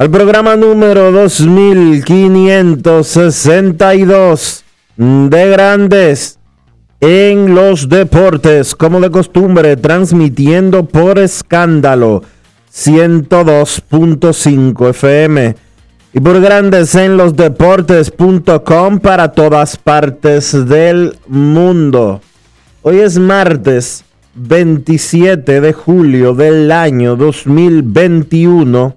al programa número 2562 de Grandes en los Deportes, como de costumbre, transmitiendo por escándalo 102.5 FM y por Grandes en los Deportes.com para todas partes del mundo. Hoy es martes 27 de julio del año 2021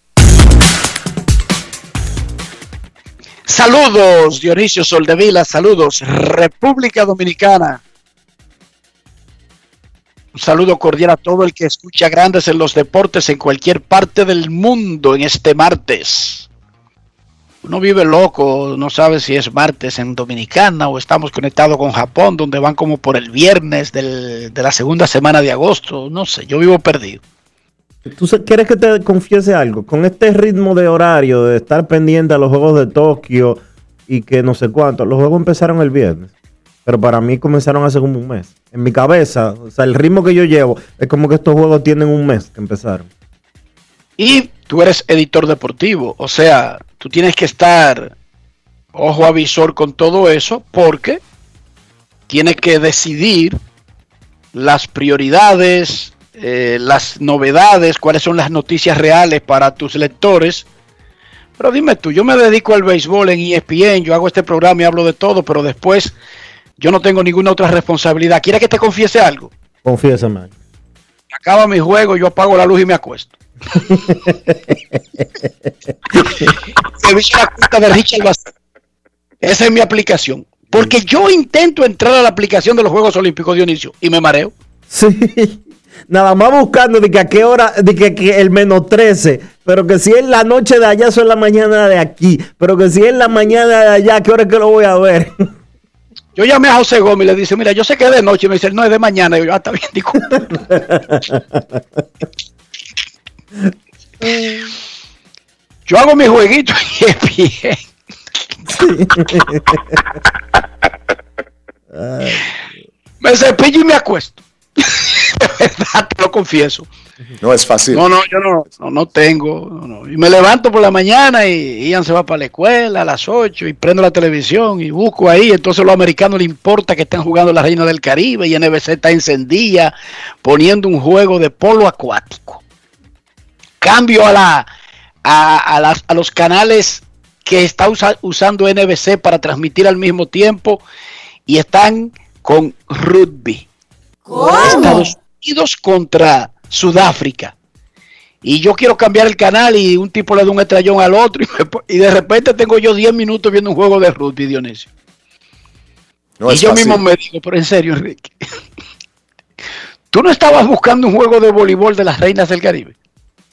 Saludos, Dionisio Soldevila, saludos, República Dominicana. Un saludo cordial a todo el que escucha grandes en los deportes en cualquier parte del mundo en este martes. Uno vive loco, no sabe si es martes en Dominicana o estamos conectados con Japón, donde van como por el viernes de la segunda semana de agosto. No sé, yo vivo perdido. ¿Tú quieres que te confiese algo? Con este ritmo de horario, de estar pendiente a los Juegos de Tokio y que no sé cuánto, los Juegos empezaron el viernes, pero para mí comenzaron hace como un mes. En mi cabeza, o sea, el ritmo que yo llevo es como que estos Juegos tienen un mes que empezaron. Y tú eres editor deportivo, o sea, tú tienes que estar ojo avisor con todo eso porque tienes que decidir las prioridades, eh, las novedades, cuáles son las noticias reales para tus lectores. Pero dime tú, yo me dedico al béisbol en ESPN, yo hago este programa y hablo de todo, pero después yo no tengo ninguna otra responsabilidad. ¿Quieres que te confiese algo? Confiésame. Acaba mi juego, yo apago la luz y me acuesto. La cuenta de Richard. Esa es mi aplicación. Porque yo intento entrar a la aplicación de los Juegos Olímpicos, Dionisio, y me mareo. Sí. Nada más buscando de que a qué hora, de que, que el menos 13, pero que si es la noche de allá, eso es la mañana de aquí, pero que si es la mañana de allá, ¿a qué hora es que lo voy a ver? Yo llamé a José Gómez y le dice, mira, yo sé que es de noche. Y me dice, no, es de mañana. Y yo, ah, está bien, disculpa. yo hago mi jueguito y es bien. me cepillo y me acuesto. Te lo confieso. No es fácil. No, no, yo no, no, no tengo. no. Y me levanto por la mañana y Ian se va para la escuela a las 8 y prendo la televisión y busco ahí. Entonces a los americanos le importa que estén jugando la Reina del Caribe y NBC está encendida poniendo un juego de polo acuático. Cambio a, la, a, a las- a los canales que está usa- usando NBC para transmitir al mismo tiempo y están con rugby. Estados Unidos contra Sudáfrica. y yo quiero cambiar el canal y un tipo le da un estrellón al otro y, me po- y de repente tengo yo 10 minutos viendo un juego de rugby, Dionisio. No y yo fácil. mismo me digo, pero en serio, Enrique, tú no estabas buscando un juego de voleibol de las reinas del Caribe.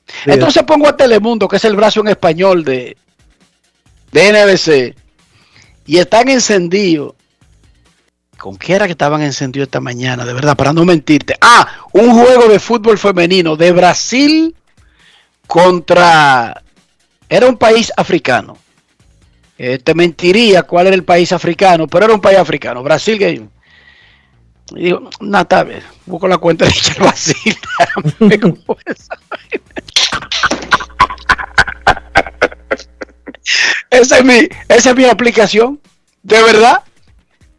Sí, Entonces pongo a Telemundo, que es el brazo en español de, de NBC, y están encendidos. ¿Con qué era que estaban encendidos esta mañana? De verdad, para no mentirte. Ah, un juego de fútbol femenino de Brasil contra... Era un país africano. Eh, te mentiría cuál era el país africano, pero era un país africano. Brasil que... Y digo, bien. Busco la cuenta de Brasil. Esa es mi, esa es mi aplicación. ¿De verdad?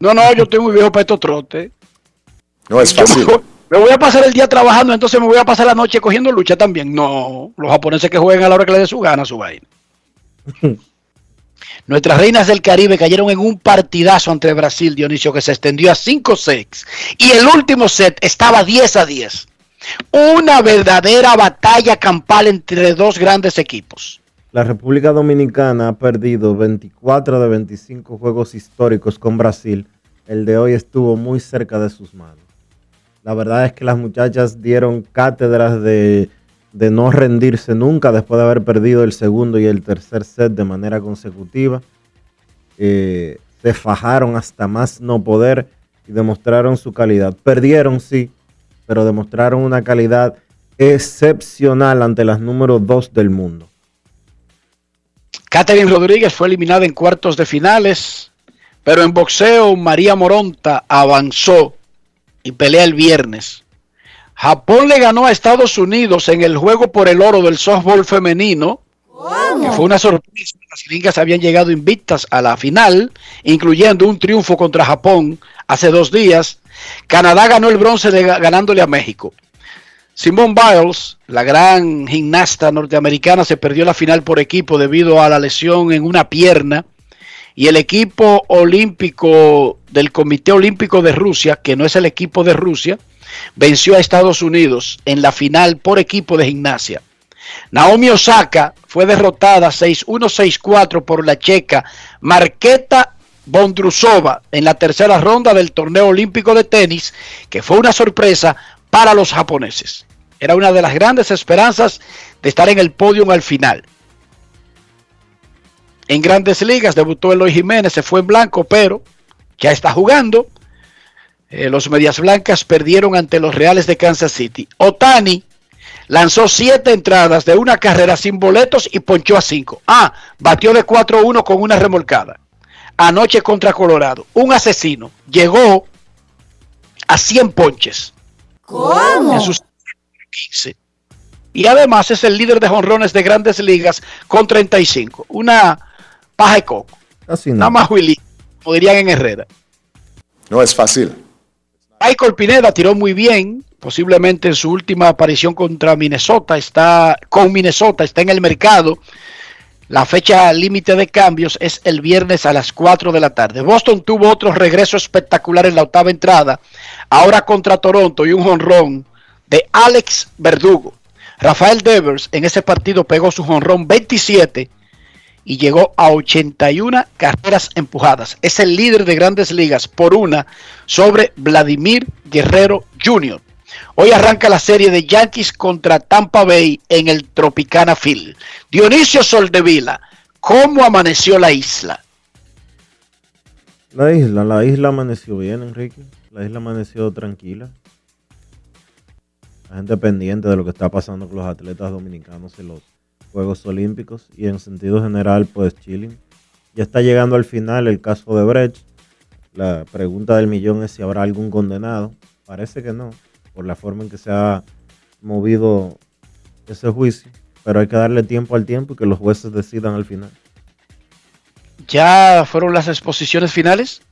No, no, yo estoy muy viejo para estos trotes. No es fácil. me- me voy a pasar el día trabajando, entonces me voy a pasar la noche cogiendo lucha también. No, los japoneses que jueguen a la hora que les dé su gana su vaina. Nuestras reinas del Caribe cayeron en un partidazo ante Brasil, Dionisio, que se extendió a 5 sets. Y el último set estaba 10 a 10. Una verdadera batalla campal entre dos grandes equipos. La República Dominicana ha perdido 24 de 25 juegos históricos con Brasil. El de hoy estuvo muy cerca de sus manos. La verdad es que las muchachas dieron cátedras de, no rendirse nunca después de haber perdido el segundo y el tercer set de manera consecutiva. Eh, se fajaron hasta más no poder y demostraron su calidad. Perdieron, sí, pero demostraron una calidad excepcional ante las número 2 del mundo. Catherine Rodríguez fue eliminada en cuartos de finales, pero en boxeo María Moronta avanzó y pelea el viernes. Japón le ganó a Estados Unidos en el juego por el oro del softball femenino, que fue una sorpresa. Las gringas habían llegado invictas a la final, incluyendo un triunfo contra Japón hace dos días. Canadá ganó el bronce ganándole a México. Simone Biles, la gran gimnasta norteamericana, se perdió la final por equipo debido a la lesión en una pierna. Y el equipo olímpico del Comité Olímpico de Rusia, que no es el equipo de Rusia, venció a Estados Unidos en la final por equipo de gimnasia. Naomi Osaka fue derrotada 6-1, 6-4 por la checa Marketa Bondrusova en la tercera ronda del torneo olímpico de tenis, que fue una sorpresa para los japoneses. Era una de las grandes esperanzas de estar en el podio al final. En grandes ligas debutó Eloy Jiménez, se fue en blanco, pero ya está jugando. Eh, los Medias Blancas perdieron ante los Reales de Kansas City. Otani lanzó siete entradas de una carrera sin boletos y ponchó a cinco. Ah, batió de 4-1 con una remolcada. Anoche contra Colorado. Un asesino llegó a 100 ponches en sus 15. Y además es el líder de jonrones de grandes ligas con 35. Una paja de coco. Casi no. Nada más Willy, como dirían en Herrera. No es fácil. Michael Pineda tiró muy bien, posiblemente en su última aparición contra Minnesota, está con Minnesota, está en el mercado. La fecha límite de cambios es el viernes a las 4 de la tarde. Boston tuvo otro regreso espectacular en la octava entrada, ahora contra Toronto y un jonrón de Alex Verdugo. Rafael Devers en ese partido pegó su jonrón 27 y llegó a 81 carreras empujadas. Es el líder de grandes ligas por una sobre Vladimir Guerrero Jr. Hoy arranca la serie de Yankees contra Tampa Bay en el Tropicana Field. Dionisio Soldevila, ¿cómo amaneció la isla? La isla, la isla amaneció bien, Enrique. La isla amaneció tranquila. La gente pendiente de lo que está pasando con los atletas dominicanos en los Juegos Olímpicos y en sentido general, pues chilling. Ya está llegando al final el caso de Brecht. La pregunta del millón es si habrá algún condenado. Parece que no, por la forma en que se ha movido ese juicio. Pero hay que darle tiempo al tiempo y que los jueces decidan al final. ¿Ya fueron las exposiciones finales?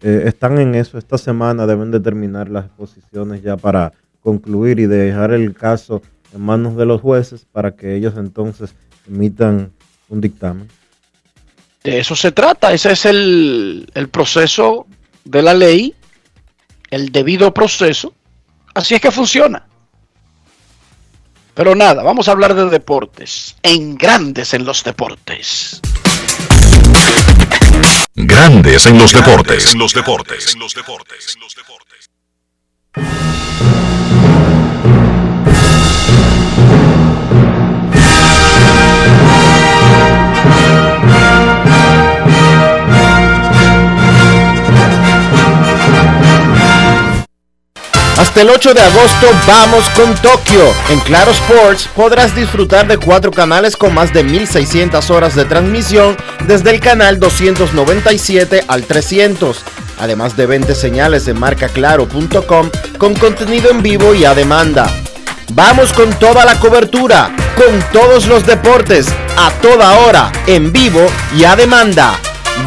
Eh, están en eso. Esta semana deben determinar las exposiciones ya para concluir y dejar el caso en manos de los jueces para que ellos entonces emitan un dictamen. De eso se trata, ese es el, el proceso de la ley, el debido proceso. Así es que funciona. Pero nada, vamos a hablar de deportes. En grandes en los deportes. Grandes en los deportes. En los deportes. En los deportes. Hasta el 8 de agosto vamos con Tokio. En Claro Sports podrás disfrutar de cuatro canales con más de 1600 horas de transmisión desde el canal 297 al 300. Además de 20 señales de marcaclaro.com con contenido en vivo y a demanda. Vamos con toda la cobertura, con todos los deportes, a toda hora, en vivo y a demanda.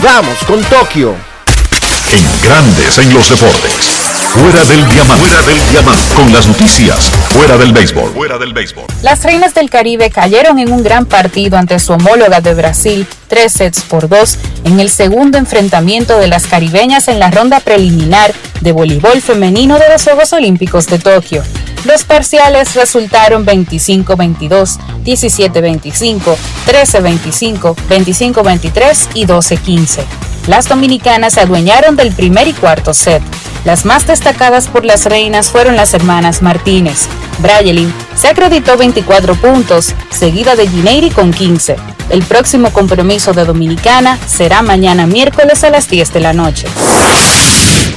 Vamos con Tokio. En grandes en los deportes. Fuera del diamante. Fuera del diamante. Con las noticias. Fuera del béisbol. Fuera del béisbol. Las Reinas del Caribe cayeron en un gran partido ante su homóloga de Brasil, tres sets por dos, en el segundo enfrentamiento de las caribeñas en la ronda preliminar de voleibol femenino de los Juegos Olímpicos de Tokio. Los parciales resultaron 25-22, 17-25, 13-25, 25-23 y 12-15. Las dominicanas se adueñaron del primer y cuarto set. Las más destacadas por las reinas fueron las hermanas Martínez. Brayelin se acreditó 24 puntos, seguida de Gineiri con 15. El próximo compromiso de Dominicana será mañana miércoles a las 10 de la noche.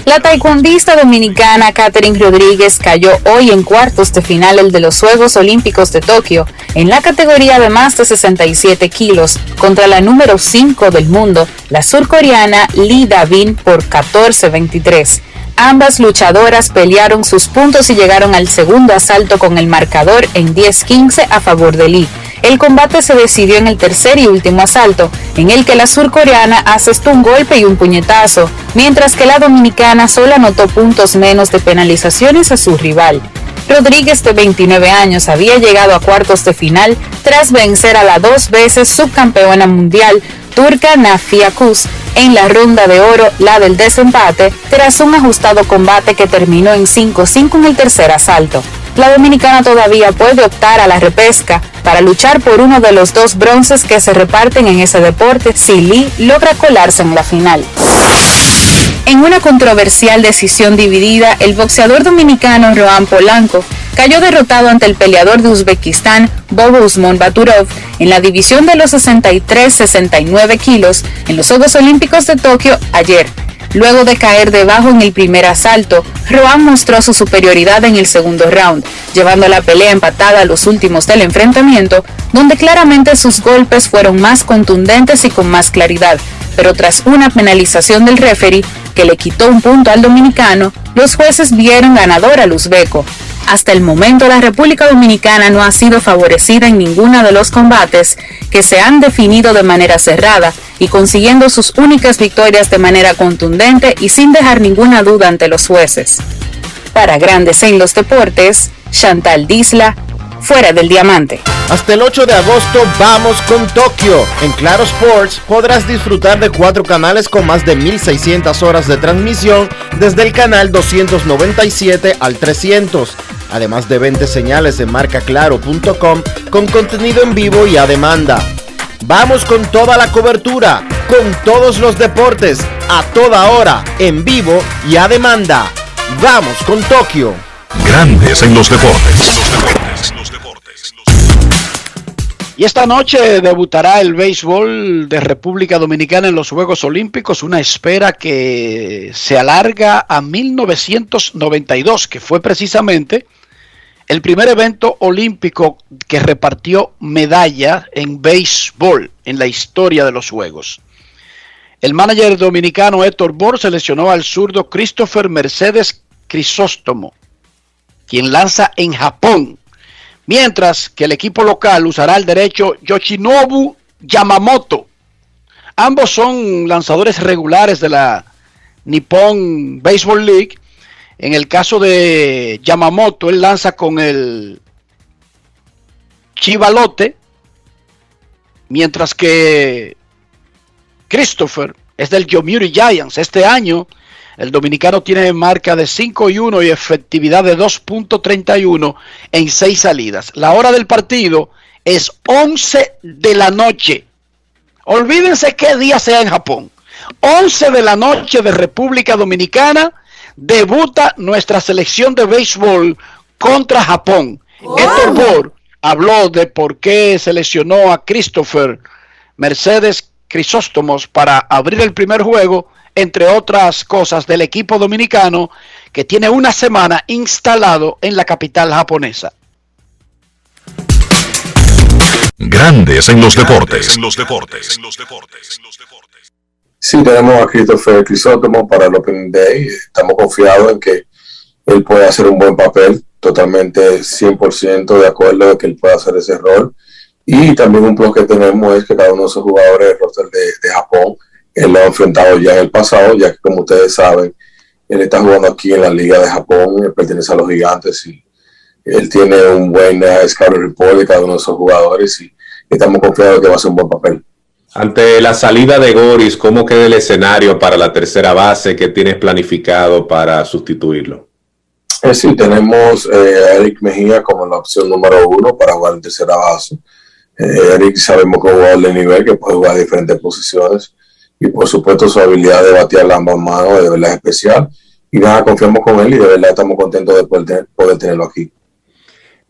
La taekwondista dominicana Katherine Rodríguez cayó hoy en cuartos de final de los Juegos Olímpicos de Tokio en la categoría de más de 67 kilos contra la número 5 del mundo, la surcoreana Lee Davin por 14-23. Ambas luchadoras pelearon sus puntos y llegaron al segundo asalto con el marcador en 10-15 a favor de Lee. El combate se decidió en el tercer y último asalto, en el que la surcoreana asestó un golpe y un puñetazo, mientras que la dominicana solo anotó puntos menos de penalizaciones a su rival. Rodríguez, de 29 años, había llegado a cuartos de final tras vencer a la dos veces subcampeona mundial turca Nafia Kuz en la ronda de oro, la del desempate, tras un ajustado combate que terminó en 5-5 en el tercer asalto. La dominicana todavía puede optar a la repesca para luchar por uno de los dos bronces que se reparten en ese deporte si Lee logra colarse en la final. En una controversial decisión dividida, el boxeador dominicano Rohan Polanco cayó derrotado ante el peleador de Uzbekistán, Bob Usman Baturov, en la división de los 63-69 kilos en los Juegos Olímpicos de Tokio ayer. Luego de caer debajo en el primer asalto, Rohan mostró su superioridad en el segundo round, llevando la pelea empatada a los últimos del enfrentamiento, donde claramente sus golpes fueron más contundentes y con más claridad, pero tras una penalización del referee que le quitó un punto al dominicano, los jueces vieron ganador al uzbeco. Hasta el momento la República Dominicana no ha sido favorecida en ninguno de los combates que se han definido de manera cerrada y consiguiendo sus únicas victorias de manera contundente y sin dejar ninguna duda ante los jueces. Para Grandes en los Deportes, Chantal Disla, fuera del diamante. Hasta el 8 de agosto vamos con Tokio. En Claro Sports podrás disfrutar de cuatro canales con más de 1600 horas de transmisión desde el canal 297 al 300. Además de 20 señales en marcaclaro.com con contenido en vivo y a demanda. Vamos con toda la cobertura, con todos los deportes, a toda hora, en vivo y a demanda. Vamos con Tokio. Grandes en los deportes. Y esta noche debutará el béisbol de República Dominicana en los Juegos Olímpicos, una espera que se alarga a 1992, que fue precisamente el primer evento olímpico que repartió medalla en béisbol en la historia de los Juegos. El manager dominicano Héctor Bor seleccionó al zurdo Christopher Mercedes Crisóstomo, quien lanza en Japón mientras que el equipo local usará el derecho Yoshinobu Yamamoto. Ambos son lanzadores regulares de la Nippon Baseball League. En el caso de Yamamoto, él lanza con el Chivalote, mientras que Christopher es del Yomiuri Giants. Este año El dominicano tiene marca de 5 y 1 y efectividad de 2.31 en 6 salidas. La hora del partido es 11 de la noche. Olvídense qué día sea en Japón. 11 de la noche de República Dominicana debuta nuestra selección de béisbol contra Japón. Héctor Bohr habló de por qué seleccionó a Christopher Mercedes Crisóstomos para abrir el primer juego, entre otras cosas, del equipo dominicano que tiene una semana instalado en la capital japonesa. Grandes en los deportes. Sí, tenemos a Christopher Crisóstomo para el Open Day. Estamos confiados en que él puede hacer un buen papel, totalmente 100% de acuerdo de que él pueda hacer ese rol. Y también un plus que tenemos es que cada uno de esos jugadores del roster de, de Japón, él lo ha enfrentado ya en el pasado, ya que como ustedes saben, él está jugando aquí en la Liga de Japón, él pertenece a los gigantes y él tiene un buen uh, scout report de cada uno de esos jugadores y estamos confiados de que va a ser un buen papel. Ante la salida de Goris, ¿cómo queda el escenario para la tercera base que tienes planificado para sustituirlo? Eh, sí, tenemos eh, a Eric Mejía como la opción número uno para jugar en tercera base. Eh, Eric sabemos que es jugador de nivel que puede jugar diferentes posiciones y por supuesto su habilidad de batear ambas manos de verdad es especial y nada, confiamos con él y de verdad estamos contentos de poder, poder tenerlo aquí.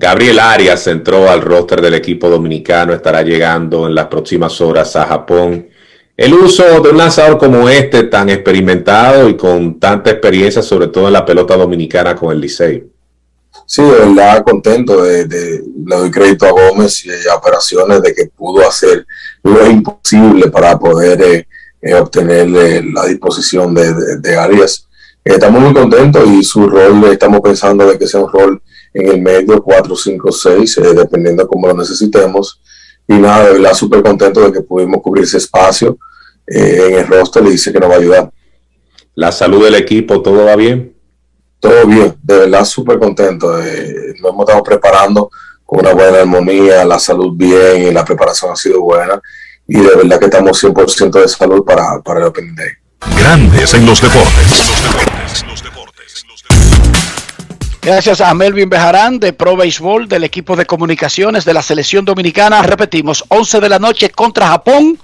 Gabriel Arias entró al roster del equipo dominicano, estará llegando en las próximas horas a Japón. El uso de un lanzador como este, tan experimentado y con tanta experiencia, sobre todo en la pelota dominicana con el Licey. Sí, de verdad contento, de, le doy crédito a Gómez y a Operaciones de que pudo hacer lo imposible para poder eh, eh, obtener eh, la disposición de, Arias. Estamos muy contentos y su rol, estamos pensando de que sea un rol en el medio 4, 5, 6, eh, dependiendo de cómo lo necesitemos. Y nada, de verdad súper contento de que pudimos cubrir ese espacio eh, en el roster y dice que nos va a ayudar. La salud del equipo, ¿todo va bien? Todo bien, de verdad súper contento. eh, nos hemos estado preparando con una buena armonía, la salud bien y la preparación ha sido buena. Y de verdad que estamos 100% de salud para, para el Open Day. Grandes en los deportes. Gracias a Melvin Bejarán de Pro Béisbol del equipo de comunicaciones de la selección dominicana. Repetimos, 11 de la noche contra Japón.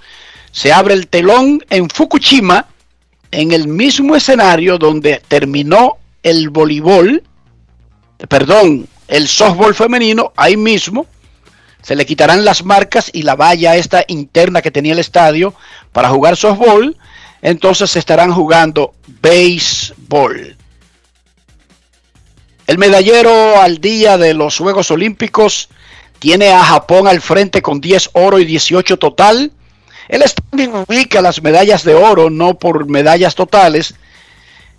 Se abre el telón en Fukushima, en el mismo escenario donde terminó el voleibol, perdón, el softball femenino, ahí mismo. Se le quitarán las marcas y la valla esta interna que tenía el estadio para jugar softball. Entonces se estarán jugando béisbol. El medallero al día de los Juegos Olímpicos tiene a Japón al frente con 10 oro y 18 total. El standing ubica las medallas de oro, no por medallas totales.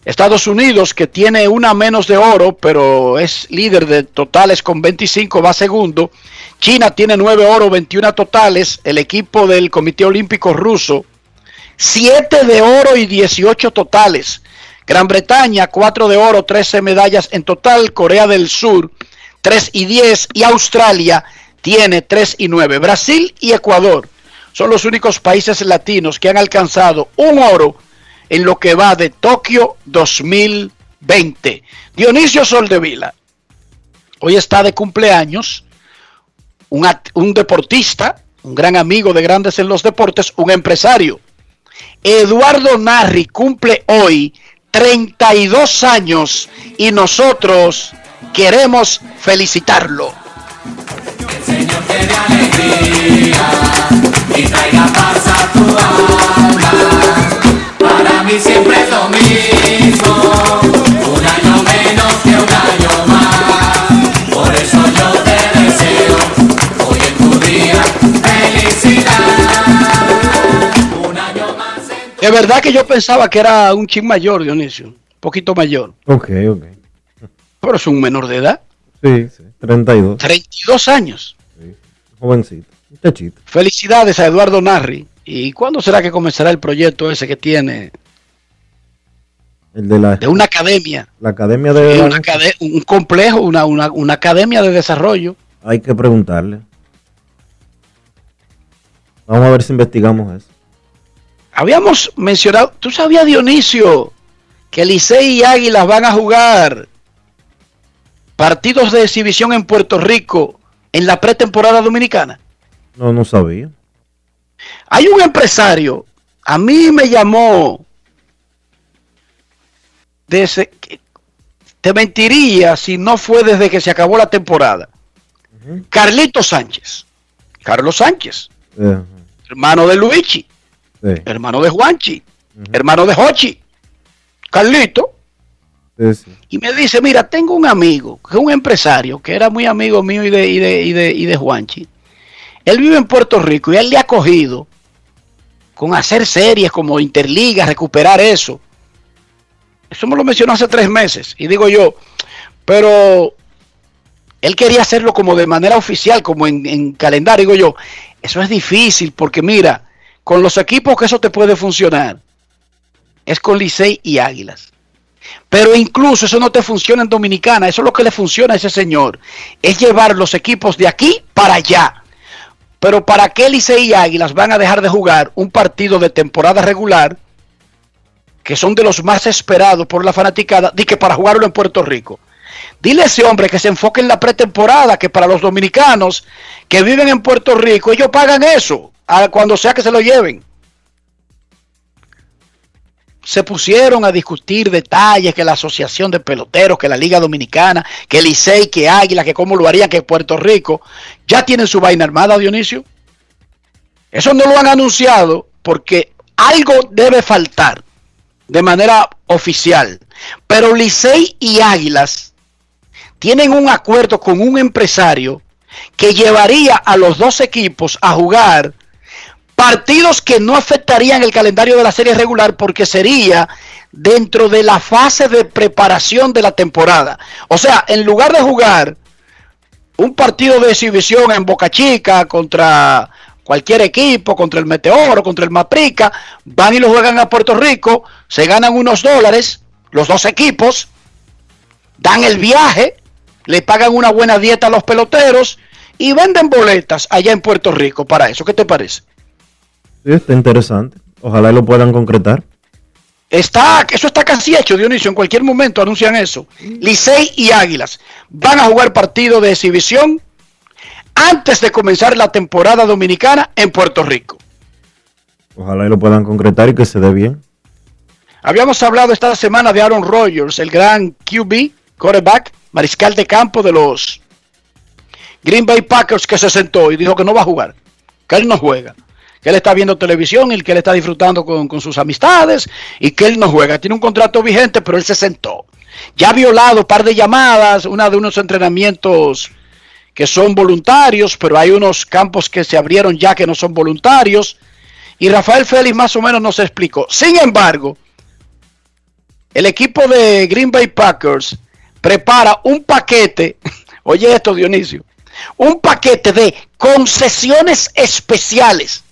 Estados Unidos, que tiene una menos de oro, pero es líder de totales con 25, va segundo. China tiene 9 oro, 21 totales. El equipo del Comité Olímpico Ruso, 7 de oro y 18 totales. Gran Bretaña, 4 de oro, 13 medallas en total. Corea del Sur, 3 y 10. Y Australia tiene 3 y 9. Brasil y Ecuador son los únicos países latinos que han alcanzado un oro en lo que va de Tokio 2020. Dionisio Soldevila, hoy está de cumpleaños un, un deportista, un gran amigo de Grandes en los Deportes, un empresario. Eduardo Narri cumple hoy 32 años y nosotros queremos felicitarlo. y traiga paz a tu alma. Para mí siempre es lo mismo, De verdad que yo pensaba que era un chin mayor, Dionisio, un poquito mayor, Ok, ok. pero es un menor de edad, Sí, sí. 32. 32 años. Jovencito. Muchachito. Felicidades a Eduardo Narri. ¿Y cuándo será que comenzará el proyecto ese que tiene El de la, de una academia? la academia Sí, de... una acade- un complejo, una, una, una academia de desarrollo. Hay que preguntarle. Vamos a ver si investigamos eso. Habíamos mencionado, ¿tú sabías, Dionisio, que Licey y Águilas van a jugar partidos de exhibición en Puerto Rico en la pretemporada dominicana? No, no sabía. Hay un empresario, a mí me llamó de ese- te mentiría si no fue desde que se acabó la temporada. Carlito Sánchez, Carlos Sánchez, hermano de Luigi, sí, hermano de Juanchi, hermano de Hochi, Carlito, sí, sí. y me dice, mira, tengo un amigo, que es un empresario, que era muy amigo mío y de, y de, y de, y de Juanchi. Él vive en Puerto Rico y él le ha cogido con hacer series como Interliga, recuperar eso. Eso me lo mencionó hace tres meses. Y digo yo, pero él quería hacerlo como de manera oficial, como en, en calendario. Digo yo, eso es difícil porque mira, con los equipos que eso te puede funcionar, es con Licey y Águilas. Pero incluso eso no te funciona en Dominicana, eso es lo que le funciona a ese señor, es llevar los equipos de aquí para allá. Pero ¿para qué Licey y Águilas van a dejar de jugar un partido de temporada regular, que son de los más esperados por la fanaticada, di que para jugarlo en Puerto Rico? Dile a ese hombre que se enfoque en la pretemporada, que para los dominicanos que viven en Puerto Rico, ellos pagan eso, cuando sea que se lo lleven se pusieron a discutir detalles que la Asociación de Peloteros, que la Liga Dominicana, que Licey, que Águila, que cómo lo harían, que Puerto Rico, ya tienen su vaina armada, Dionisio. Eso no lo han anunciado porque algo debe faltar de manera oficial. Pero Licey y Águilas tienen un acuerdo con un empresario que llevaría a los dos equipos a jugar partidos que no afectarían el calendario de la serie regular porque sería dentro de la fase de preparación de la temporada. O sea, en lugar de jugar un partido de exhibición en Boca Chica contra cualquier equipo, contra el Meteoro, contra el Maprica, van y lo juegan a Puerto Rico, se ganan unos dólares, los dos equipos, dan el viaje, le pagan una buena dieta a los peloteros y venden boletas allá en Puerto Rico para eso. ¿Qué te parece? Sí, está interesante. Ojalá lo puedan concretar. Está, eso está casi hecho, Dionisio. En cualquier momento anuncian eso. Licey y Águilas van a jugar partido de exhibición antes de comenzar la temporada dominicana en Puerto Rico. Ojalá y lo puedan concretar y que se dé bien. Habíamos hablado esta semana de Aaron Rodgers, el gran QB, quarterback, mariscal de campo de los Green Bay Packers, que se sentó y dijo que no va a jugar, que él no juega, que él está viendo televisión y que él está disfrutando con, sus amistades y que él no juega. Tiene un contrato vigente, pero él se sentó. Ya ha violado un par de llamadas, una de unos entrenamientos que son voluntarios, pero hay unos campos que se abrieron ya que no son voluntarios. Y Rafael Félix más o menos nos explicó. Sin embargo, el equipo de Green Bay Packers prepara un paquete, oye esto Dionisio, un paquete de concesiones especiales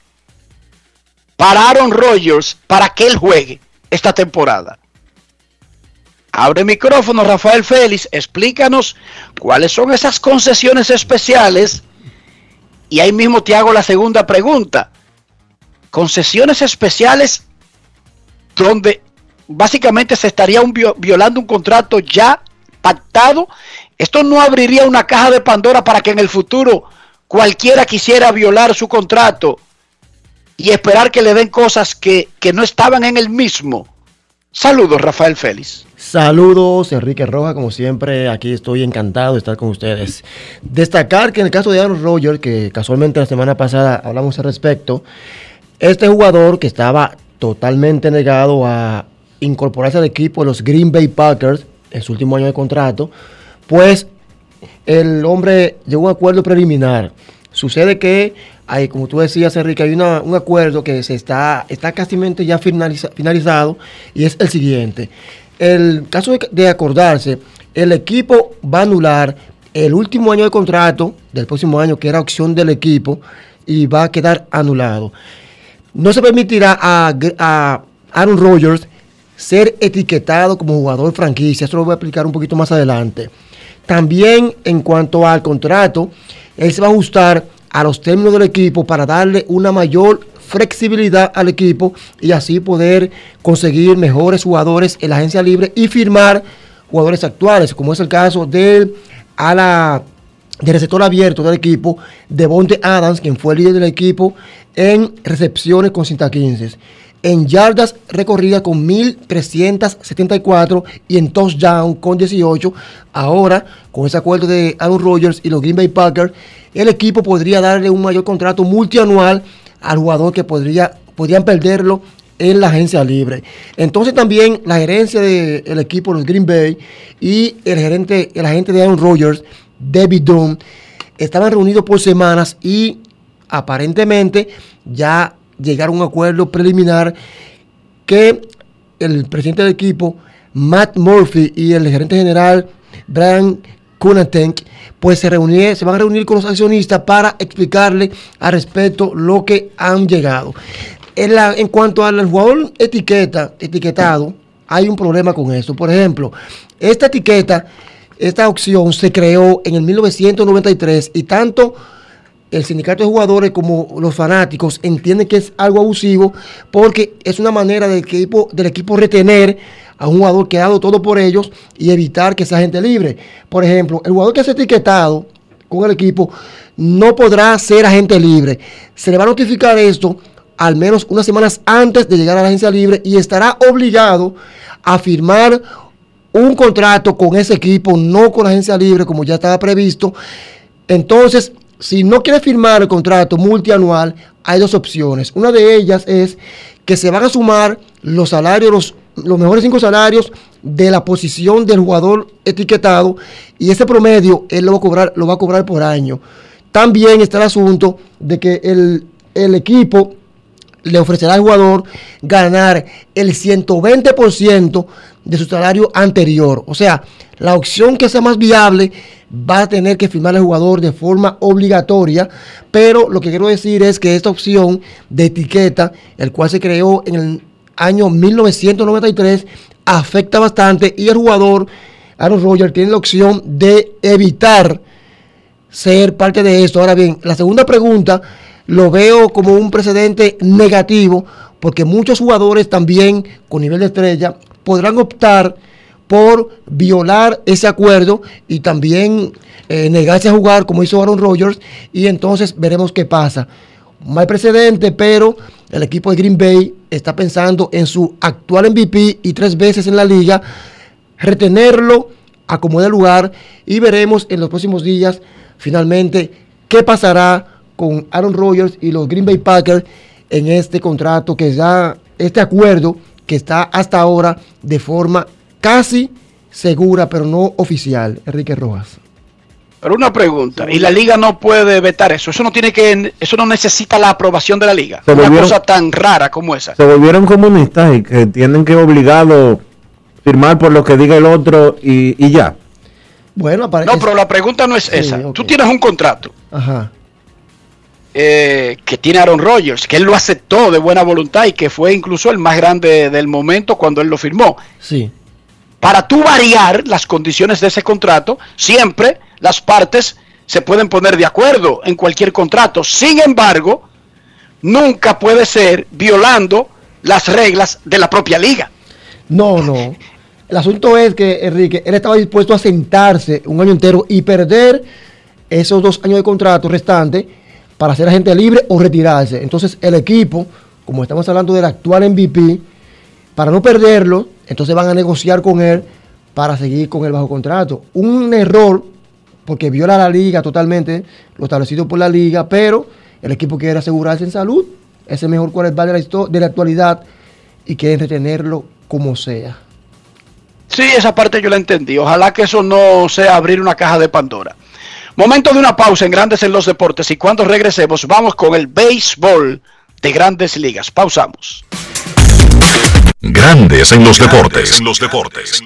para Aaron Rodgers para que él juegue esta temporada. Abre micrófono Rafael Félix, explícanos cuáles son esas concesiones especiales y ahí mismo te hago la segunda pregunta. Concesiones especiales donde básicamente se estaría un vio- violando un contrato ya pactado. Esto no abriría una caja de Pandora para que en el futuro cualquiera quisiera violar su contrato y esperar que le den cosas que, que no estaban en el mismo. Saludos, Rafael Félix. Saludos, Enrique Roja, como siempre, aquí estoy encantado de estar con ustedes. Destacar que en el caso de Aaron Rodgers, que casualmente la semana pasada hablamos al respecto, este jugador que estaba totalmente negado a incorporarse al equipo de los Green Bay Packers en su último año de contrato, pues el hombre llegó a un acuerdo preliminar. Sucede que, hay, como tú decías, Enrique, hay un acuerdo que se está, está casi ya finaliza- finalizado y es el siguiente. El caso de, acordarse, el equipo va a anular el último año de contrato del próximo año, que era opción del equipo, y va a quedar anulado. No se permitirá a, a Aaron Rodgers ser etiquetado como jugador franquicia. Eso lo voy a explicar un poquito más adelante. También en cuanto al contrato, él se va a ajustar a los términos del equipo para darle una mayor flexibilidad al equipo y así poder conseguir mejores jugadores en la agencia libre y firmar jugadores actuales, como es el caso del ala de receptor abierto del equipo, de Bonte Adams, quien fue el líder del equipo en recepciones con 115, en yardas recorridas con 1.374 y en touchdown con 18. Ahora, con ese acuerdo de Aaron Rodgers y los Green Bay Packers, el equipo podría darle un mayor contrato multianual al jugador que podría, podrían perderlo en la agencia libre. Entonces también la gerencia del equipo los Green Bay y el gerente, el agente de Aaron Rodgers, David Doom, estaban reunidos por semanas y aparentemente ya llegaron a un acuerdo preliminar que el presidente del equipo, Matt Murphy, y el gerente general, Brian Kunatenk, pues se, reunir, se van a reunir con los accionistas para explicarle al respecto lo que han llegado. En, la, en cuanto al jugador etiqueta, etiquetado, hay un problema con eso. Por ejemplo, esta etiqueta, esta opción se creó en el 1993 y tanto el sindicato de jugadores como los fanáticos entienden que es algo abusivo porque es una manera del equipo, del equipo retener a un jugador que ha dado todo por ellos y evitar que sea gente libre. Por ejemplo, el jugador que ha etiquetado con el equipo no podrá ser agente libre. Se le va a notificar esto al menos unas semanas antes de llegar a la agencia libre y estará obligado a firmar un contrato con ese equipo, no con la agencia libre como ya estaba previsto. Entonces, si no quiere firmar el contrato multianual, hay dos opciones. Una de ellas es que se van a sumar los salarios, los, los mejores cinco salarios de la posición del jugador etiquetado y ese promedio él lo va a cobrar, lo va a cobrar por año. También está el asunto de que el, el equipo le ofrecerá al jugador ganar el 120% de su salario anterior. O sea, la opción que sea más viable va a tener que firmar el jugador de forma obligatoria, pero lo que quiero decir es que esta opción de etiqueta, el cual se creó en el año 1993, afecta bastante y el jugador, Aaron Rodgers, tiene la opción de evitar ser parte de esto. Ahora bien, la segunda pregunta lo veo como un precedente negativo porque muchos jugadores también con nivel de estrella podrán optar por violar ese acuerdo y también eh, negarse a jugar como hizo Aaron Rodgers y entonces veremos qué pasa. Mal precedente, pero el equipo de Green Bay está pensando en su actual MVP y tres veces en la liga, retenerlo, acomodar lugar y veremos en los próximos días finalmente qué pasará con Aaron Rodgers y los Green Bay Packers en este contrato que ya, este acuerdo que está hasta ahora de forma casi segura, pero no oficial, Enrique Rojas. Pero una pregunta, y la liga no puede vetar eso, eso no tiene que, eso no necesita la aprobación de la liga. Se una cosa tan rara como esa. Se volvieron comunistas y que tienen que obligado firmar por lo que diga el otro y, y ya. Bueno, apare- No, es- pero la pregunta no es Sí, esa. Tú tienes un contrato Ajá. Eh, que tiene Aaron Rodgers, que él lo aceptó de buena voluntad y que fue incluso el más grande del momento cuando él lo firmó. Sí. Para tú variar las condiciones de ese contrato, siempre las partes se pueden poner de acuerdo en cualquier contrato. Sin embargo, nunca puede ser violando las reglas de la propia liga. No, no. El asunto es que, Enrique, él estaba dispuesto a sentarse un año entero y perder esos dos años de contrato restantes para ser agente libre o retirarse. Entonces, el equipo, como estamos hablando del actual MVP, para no perderlo, entonces van a negociar con él para seguir con el bajo contrato. Un error, porque viola la liga totalmente, lo establecido por la liga, pero el equipo quiere asegurarse en salud. Es el mejor quarterback de la, de la actualidad y quieren retenerlo como sea. Sí, esa parte yo la entendí. Ojalá que eso no sea abrir una caja de Pandora. Momento de una pausa en Grandes en los Deportes y cuando regresemos vamos con el béisbol de Grandes Ligas. Pausamos. Grandes en los deportes. En los deportes. En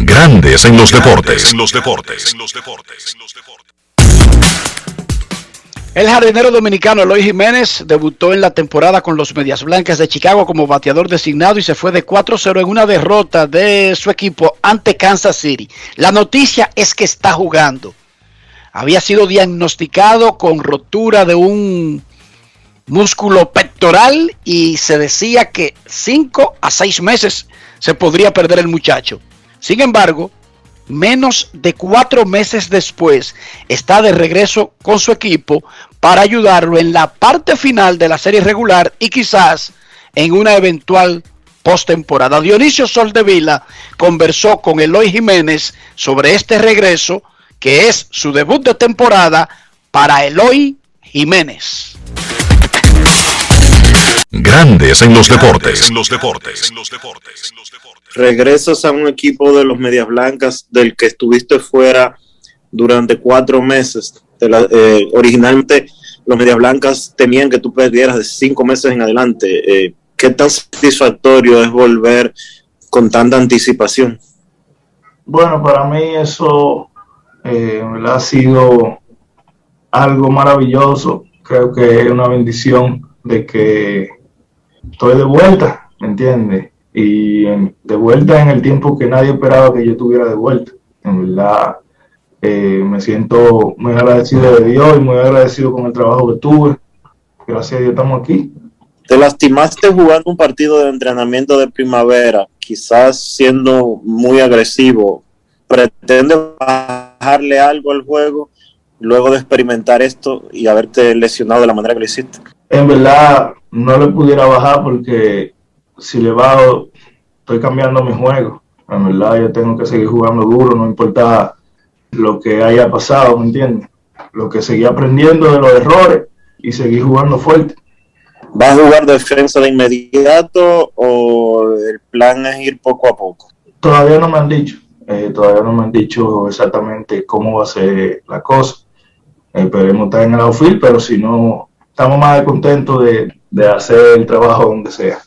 Grandes en los deportes. En los deportes. El jardinero dominicano Eloy Jiménez debutó en la temporada con los Medias Blancas de Chicago como bateador designado y se fue de 4-0 en una derrota de su equipo ante Kansas City. La noticia es que está jugando. Había sido diagnosticado con rotura de un músculo pectoral y se decía que 5 a 6 meses se podría perder el muchacho. Sin embargo, menos de cuatro meses después, está de regreso con su equipo para ayudarlo en la parte final de la serie regular y quizás en una eventual postemporada. Dionisio Soldevila conversó con Eloy Jiménez sobre este regreso, que es su debut de temporada para Eloy Jiménez. Grandes en los deportes. En los deportes. Regresas a un equipo de los Medias Blancas del que estuviste fuera durante cuatro meses. Eh, originalmente los Medias Blancas temían que tú perdieras de cinco meses en adelante. Eh, ¿Qué tan satisfactorio es volver con tanta anticipación? Bueno, para mí eso eh, ha sido algo maravilloso. Creo que es una bendición de que estoy de vuelta, ¿me entiendes? Y en- de vuelta en el tiempo que nadie esperaba que yo estuviera de vuelta. En verdad, eh, me siento muy agradecido de Dios y muy agradecido con el trabajo que tuve. Gracias a Dios estamos aquí. Te lastimaste jugando un partido de entrenamiento de primavera, quizás siendo muy agresivo. ¿Pretende bajarle algo al juego luego de experimentar esto y haberte lesionado de la manera que lo hiciste? En verdad, no le pudiera bajar porque si le bajo, estoy cambiando mi juego. En verdad, yo tengo que seguir jugando duro, no importa lo que haya pasado, ¿me entiendes? Lo que seguí aprendiendo de los errores y seguir jugando fuerte. ¿Vas a jugar defensa de inmediato o el plan es ir poco a poco? Todavía no me han dicho, eh, todavía no me han dicho exactamente cómo va a ser la cosa. Esperemos estar en el outfield, pero si no, estamos más contentos de, de hacer el trabajo donde sea.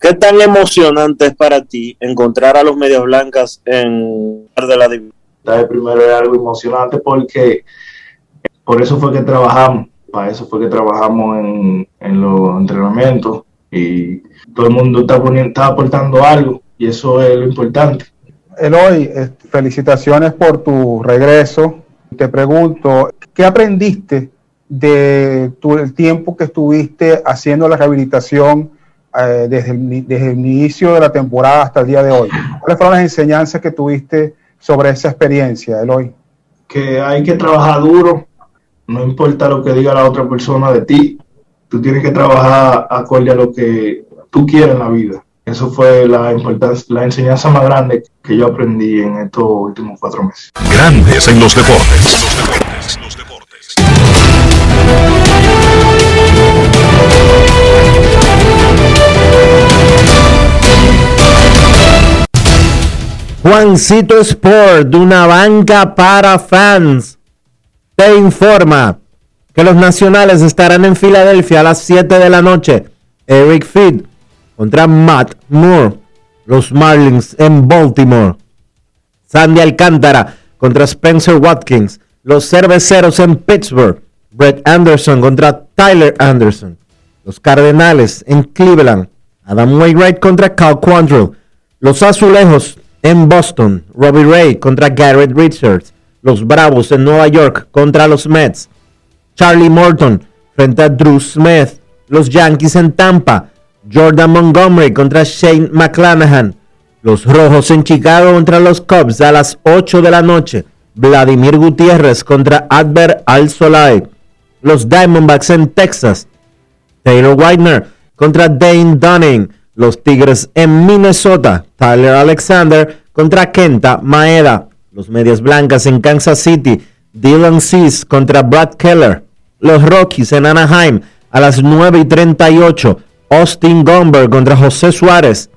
¿Qué tan emocionante es para ti encontrar a los Medias Blancas en de la división? de primero es algo emocionante porque por eso fue que trabajamos, para eso fue que trabajamos en, en los entrenamientos y todo el mundo está, poniendo, está aportando algo y eso es lo importante. Eloy, felicitaciones por tu regreso. Te pregunto, ¿qué aprendiste de tu, el tiempo que estuviste haciendo la rehabilitación eh, desde, el, desde el inicio de la temporada hasta el día de hoy? ¿Cuáles fueron las enseñanzas que tuviste sobre esa experiencia, Eloy? Que hay que trabajar duro, no importa lo que diga la otra persona de ti, tú tienes que trabajar acorde a lo que tú quieres en la vida. Eso fue la importancia, la enseñanza más grande que yo aprendí en estos últimos cuatro meses. Grandes en los deportes. Juancito Sport, de una banca para fans, te informa que los nacionales estarán en Filadelfia a las 7 de la noche. Eric Feed contra Matt Moore. Los Marlins en Baltimore. Sandy Alcántara contra Spencer Watkins. Los Cerveceros en Pittsburgh. Brett Anderson contra Tyler Anderson. Los Cardenales en Cleveland. Adam Wainwright contra Cal Quantrill. Los Azulejos en Boston. Robbie Ray contra Garrett Richards. Los Bravos en Nueva York contra los Mets. Charlie Morton frente a Drew Smith. Los Yankees en Tampa. Jordan Montgomery contra Shane McClanahan. Los Rojos en Chicago contra los Cubs a las 8 de la noche. Vladimir Gutiérrez contra Adver Al Solai. Los Diamondbacks en Texas. Taylor Widener contra Dane Dunning. Los Tigres en Minnesota. Tyler Alexander contra Kenta Maeda. Los Medias Blancas en Kansas City. Dylan Cease contra Brad Keller. Los Rockies en Anaheim a las 9 y 38. Austin Gomber contra José Suárez.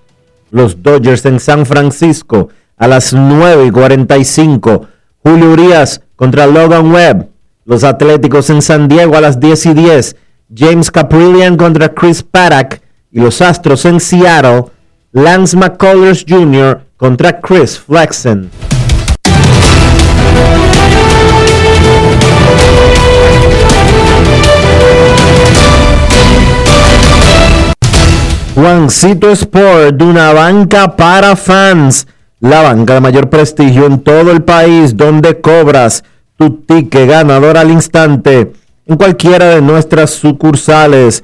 Los Dodgers en San Francisco a las 9 y 45. Julio Urias contra Logan Webb. Los Atléticos en San Diego a las 10 y 10. James Caprillian contra Chris Paddock. Y los Astros en Seattle. Lance McCullers Jr. contra Chris Flexen. Juancito Sport, una banca para fans. La banca de mayor prestigio en todo el país, donde cobras tu ticket ganador al instante en cualquiera de nuestras sucursales.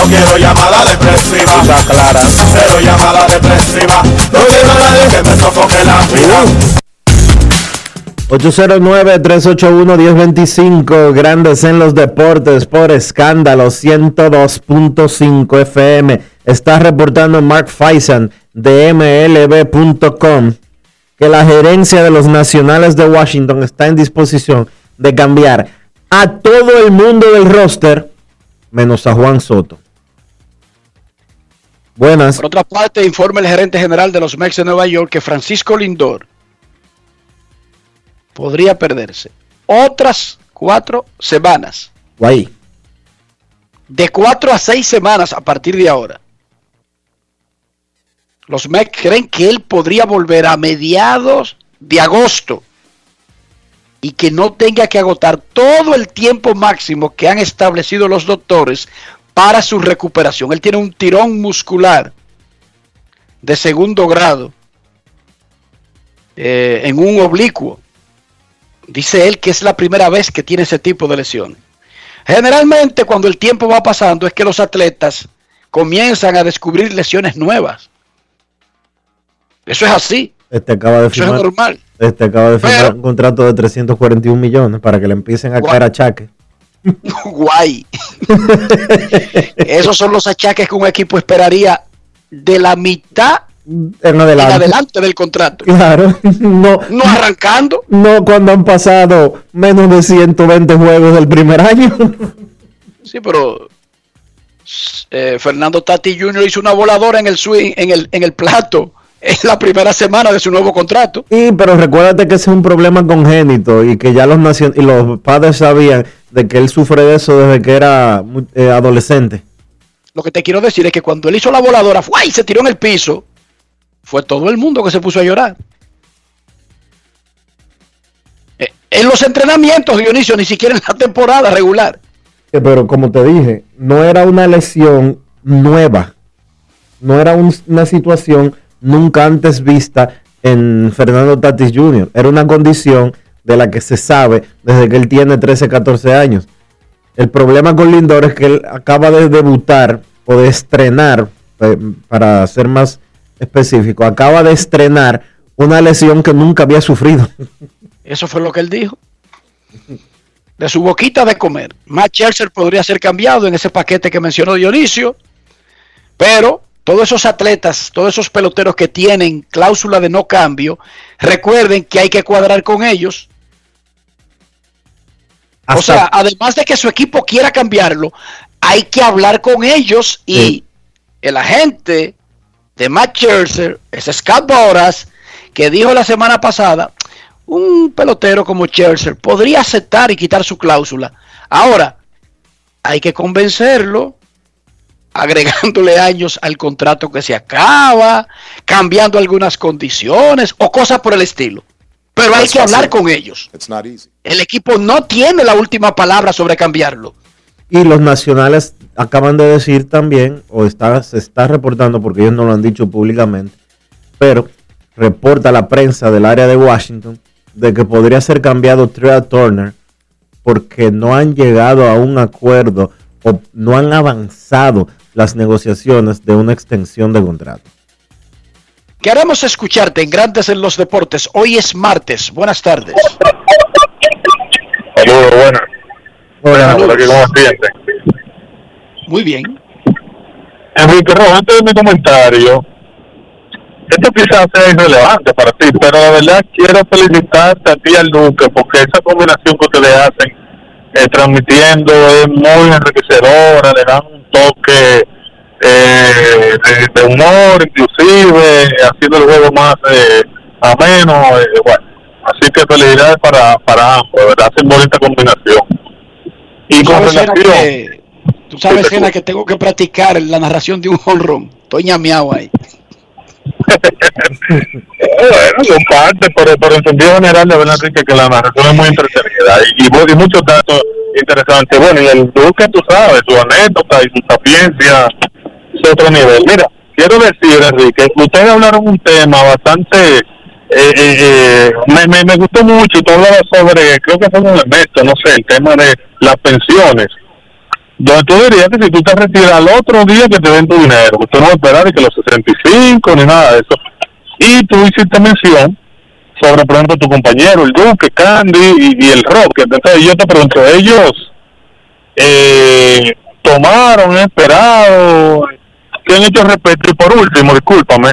No quiero llamada depresiva. Está clara. Cero llamada depresiva. No quiero nadie que me sofoque la vida. 809-381-1025, grandes en los deportes por escándalo 102.5 FM. Está reportando Mark Faisan de MLB.com que la gerencia de los Nacionales de Washington está en disposición de cambiar a todo el mundo del roster menos a Juan Soto. Buenas. Por otra parte, informa el gerente general de los Mets de Nueva York que Francisco Lindor podría perderse otras cuatro semanas. Guay. De cuatro a seis semanas a partir de ahora. Los Mets creen que él podría volver a mediados de agosto y que no tenga que agotar todo el tiempo máximo que han establecido los doctores para su recuperación. Él tiene un tirón muscular de segundo grado eh, en un oblicuo. Dice él que es la primera vez que tiene ese tipo de lesiones. Generalmente cuando el tiempo va pasando es que los atletas comienzan a descubrir lesiones nuevas. Eso es así. Este acaba de Eso firmar, es normal. Este acaba de firmar Pero- un contrato de 341 millones para que le empiecen a caer achaques. Guay. Esos son los achaques que un equipo esperaría de la mitad En en adelante. adelante del contrato. Claro, no, No arrancando. no cuando han pasado menos de 120 juegos del primer año. Sí, pero eh, Fernando Tati Jr. hizo una voladora en el swing, en el, en el plato, en la primera semana de su nuevo contrato. Sí, pero recuérdate que ese es un problema congénito y que ya los y los padres sabían de que él sufre de eso desde que era eh, adolescente. Lo que te quiero decir es que cuando él hizo la voladora, ¡fue! y se tiró en el piso, fue todo el mundo que se puso a llorar. Eh, En los entrenamientos, Dionisio, ni siquiera en la temporada regular. Eh, Pero como te dije, no era una lesión nueva. No era un- una situación nunca antes vista en Fernando Tatis Jr. Era una condición de la que se sabe desde que él tiene 13, 14 años. El problema con Lindor es que él acaba de debutar o de estrenar, eh, para ser más específico, acaba de estrenar una lesión que nunca había sufrido. Eso fue lo que él dijo. De su boquita de comer. Matt Scherzer podría ser cambiado en ese paquete que mencionó Dionisio. Pero todos esos atletas, todos esos peloteros que tienen cláusula de no cambio, recuerden que hay que cuadrar con ellos. O sea, además de que su equipo quiera cambiarlo, hay que hablar con ellos y Sí. el agente de Matt Scherzer es Scott Boras, que dijo la semana pasada, un pelotero como Scherzer podría aceptar y quitar su cláusula. Ahora, hay que convencerlo, agregándole años al contrato que se acaba, cambiando algunas condiciones o cosas por el estilo. Pero hay que hablar con ellos. El equipo no tiene la última palabra sobre cambiarlo. Y los nacionales acaban de decir también, o está, se está reportando, porque ellos no lo han dicho públicamente, pero reporta la prensa del área de Washington de que podría ser cambiado Trey Turner porque no han llegado a un acuerdo o no han avanzado las negociaciones de una extensión de contrato. Queremos escucharte en Grandes en los Deportes. Hoy es martes. Buenas tardes. Saludos, buenas. Hola. Muy bien. Enrique Rojas, antes de mi comentario, esto quizás sea irrelevante para ti, pero de verdad quiero felicitarte a ti y al Duque, porque esa combinación que ustedes hacen eh, transmitiendo es muy enriquecedora, le dan un toque eh, de, de humor, inclusive, haciendo el juego más eh, ameno. eh, bueno, así que felicidades para, para ambos, ¿verdad? Hacen bonita combinación. Y con relación. que, tú sabes, Sena, que tengo que practicar la narración de un honrón. Estoy ñameado ahí. Bueno, son parte, pero, pero en sentido general, de verdad, Enrique, que la narración es muy entretenida y, y, y muchos datos interesantes. Bueno, y el Duque, tú sabes, su anécdota y su sapiencia es otro nivel. Mira, quiero decir, Enrique, ustedes hablaron un tema bastante. Eh, eh, eh, me, me, me gustó mucho y tú hablabas sobre, creo que fue un Ernesto, no sé, el tema de las pensiones. Donde tú dirías que si tú te retiras al otro día que te den tu dinero, tú no vas a esperar ni que los 65 ni nada de eso. Y tú hiciste mención sobre, por ejemplo, tu compañero, el Duque, Candy y, y el Rock. Entonces yo te pregunto, ellos eh, tomaron, esperaron, ¿qué han hecho respecto? Y por último, discúlpame,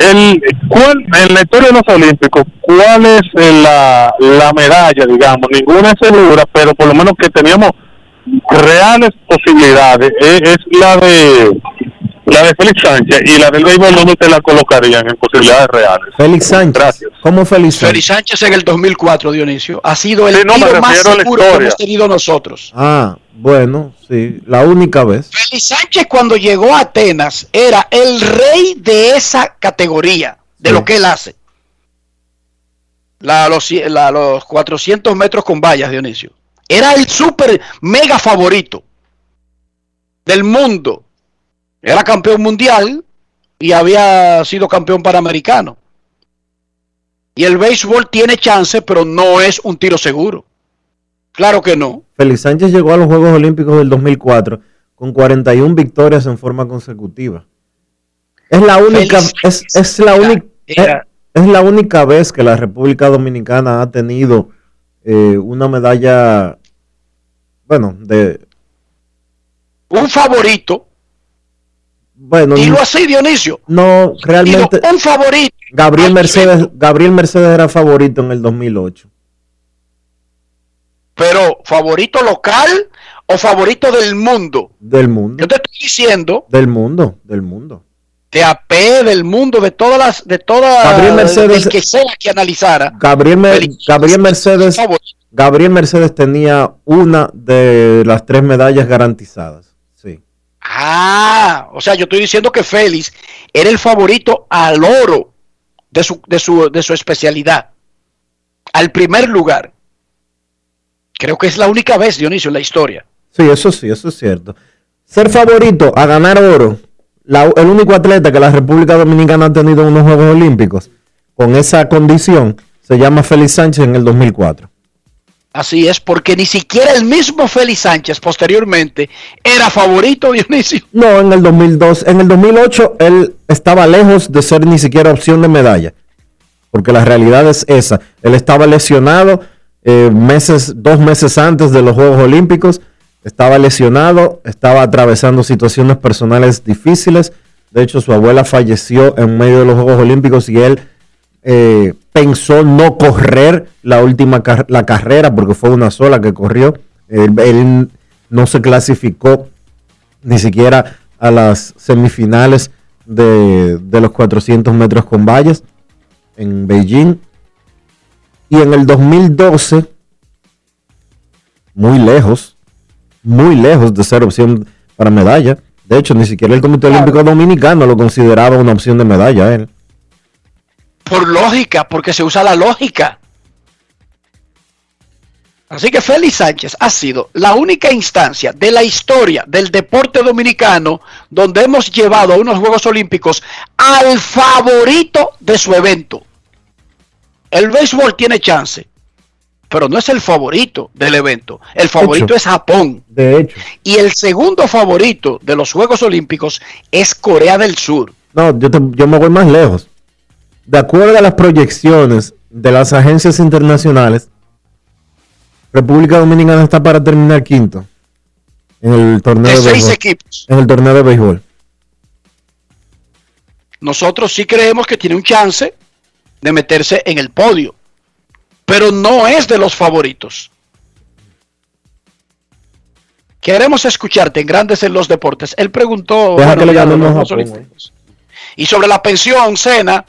el, ¿cuál, en la historia de los Olímpicos, ¿cuál es eh, la, la medalla, digamos? Ninguna es segura, pero por lo menos que teníamos reales posibilidades, es, es la de la de Félix Sánchez y la del béisbol, ¿dónde te la colocarían en posibilidades reales? Félix Sánchez. Gracias. ¿Cómo Félix Sánchez? Félix Sánchez en el 2004, Dionisio, ha sido el Sí, no, tiro más seguro que hemos tenido nosotros. Ah, bueno, sí, la única vez. Félix Sánchez cuando llegó a Atenas era el rey de esa categoría, de Sí. lo que él hace. La, los, la- los 400 metros con vallas, Dionisio. Era el super mega favorito del mundo. Era campeón mundial y había sido campeón panamericano. Y el béisbol tiene chance, pero no es un tiro seguro. Claro que no. Félix Sánchez llegó a los Juegos Olímpicos del 2004 con 41 victorias en forma consecutiva. Es la única, es, es la única, es, es la única vez que la República Dominicana ha tenido eh, una medalla, bueno, de, Un favorito. bueno, Dilo no, así, Dionisio. no, Dilo, realmente un favorito. Gabriel Mercedes. Gabriel Mercedes era favorito en el 2008. Pero, ¿favorito local o favorito del mundo? Del mundo, Yo te estoy diciendo del mundo, del mundo. de AP, del mundo, de todas las, de todas, Gabriel Mercedes- del que sea que analizara. Gabriel, Mer- Gabriel Mercedes. Gabriel Mercedes tenía una de las tres medallas garantizadas. Sí. Ah, o sea, yo estoy diciendo que Félix era el favorito al oro de su, de su, de su especialidad. Al primer lugar. Creo que es la única vez, Dionisio, en la historia. Sí, eso sí, eso es cierto. Ser favorito a ganar oro, la- el único atleta que la República Dominicana ha tenido en unos Juegos Olímpicos con esa condición se llama Félix Sánchez en el 2004. Así es, porque ni siquiera el mismo Félix Sánchez posteriormente era favorito, Dionisio. No, en el 2002, en el 2008 él estaba lejos de ser ni siquiera opción de medalla, porque la realidad es esa. Él estaba lesionado eh, meses, dos meses antes de los Juegos Olímpicos, estaba lesionado, estaba atravesando situaciones personales difíciles. De hecho, su abuela falleció en medio de los Juegos Olímpicos y él eh, pensó no correr la última la carrera porque fue una sola que corrió. Él, él no se clasificó ni siquiera a las semifinales de, de los 400 metros con vallas en Beijing. Y en el 2012, muy lejos, muy lejos de ser opción para medalla. De hecho, ni siquiera el Comité Olímpico Dominicano lo consideraba una opción de medalla él. Por lógica, porque se usa la lógica. Así que Félix Sánchez ha sido la única instancia de la historia del deporte dominicano donde hemos llevado a unos Juegos Olímpicos al favorito de su evento. El béisbol tiene chance, pero no es el favorito del evento. El favorito es Japón. De hecho. Y el segundo favorito de los Juegos Olímpicos es Corea del Sur. No, yo, te- yo me voy más lejos. De acuerdo a las proyecciones de las agencias internacionales, República Dominicana está para terminar quinto en el torneo De de, seis béisbol. equipos. En el torneo de béisbol. Nosotros sí creemos que tiene un chance de meterse en el podio, pero no es de los favoritos. Queremos escucharte en Grandes en los Deportes. Él preguntó bueno. Y sobre la pensión, Sena,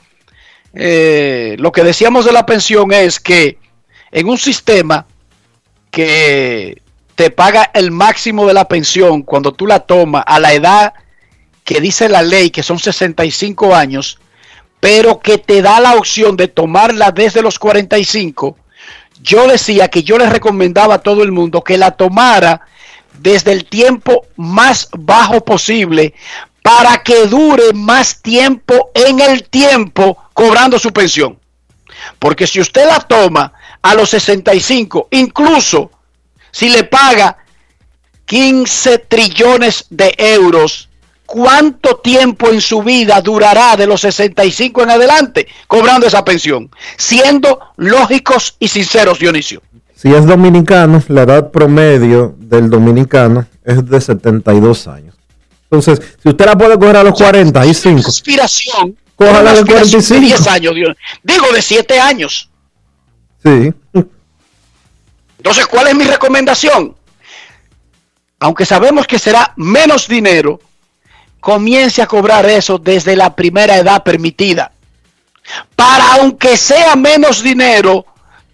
eh, lo que decíamos de la pensión es que en un sistema que te paga el máximo de la pensión cuando tú la tomas a la edad que dice la ley, que son 65 años, pero que te da la opción de tomarla desde los 45, yo decía que yo le recomendaba a todo el mundo que la tomara desde el tiempo más bajo posible para que dure más tiempo en el tiempo cobrando su pensión. Porque si usted la toma a los 65, incluso si le paga 15 trillones de euros, ¿cuánto tiempo en su vida durará de los 65 en adelante cobrando esa pensión? Siendo lógicos y sinceros, Dionisio. Si es dominicano, la edad promedio del dominicano es de 72 años. Entonces, si usted la puede coger a los 45, Aspiración. Cójala una de aspiración 45. De 10 años, Dios- digo de 7 años. sí. Entonces, ¿cuál es mi recomendación? Aunque sabemos que será menos dinero, comience a cobrar eso desde la primera edad permitida. Para aunque sea menos dinero,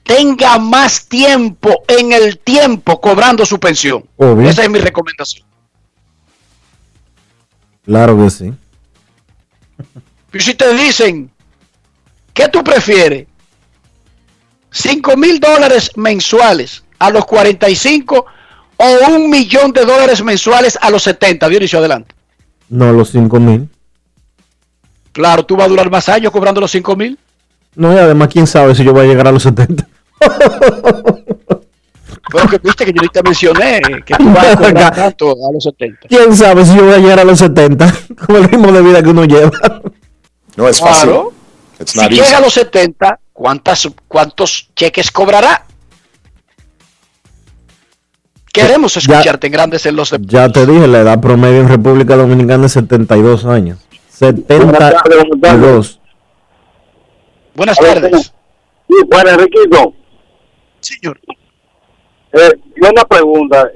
tenga más tiempo en el tiempo cobrando su pensión. Obvio. Esa es mi recomendación. Claro que sí. Y si te dicen, ¿qué tú prefieres? 5 mil dólares mensuales a los 45 o un millón de dólares mensuales a los 70. Dionisio, adelante. No los 5 mil. Claro, tú vas a durar más años cobrando los 5 mil. No, y además, quién sabe si yo voy a llegar a los 70. Pero que viste que yo te mencioné que tú vas a cobrar tanto a los 70. ¿Quién sabe si yo voy a llegar a los 70 con el ritmo de vida que uno lleva? No es fácil. Claro. Si llega a los 70, ¿cuántas, ¿cuántos cheques cobrará? Queremos escucharte en Grandes en los Deportes. Ya te dije, la edad promedio en República Dominicana es 72 años. 72. Buenas tardes. Sí, bueno, Enriquito. Señor. Eh, yo una pregunta.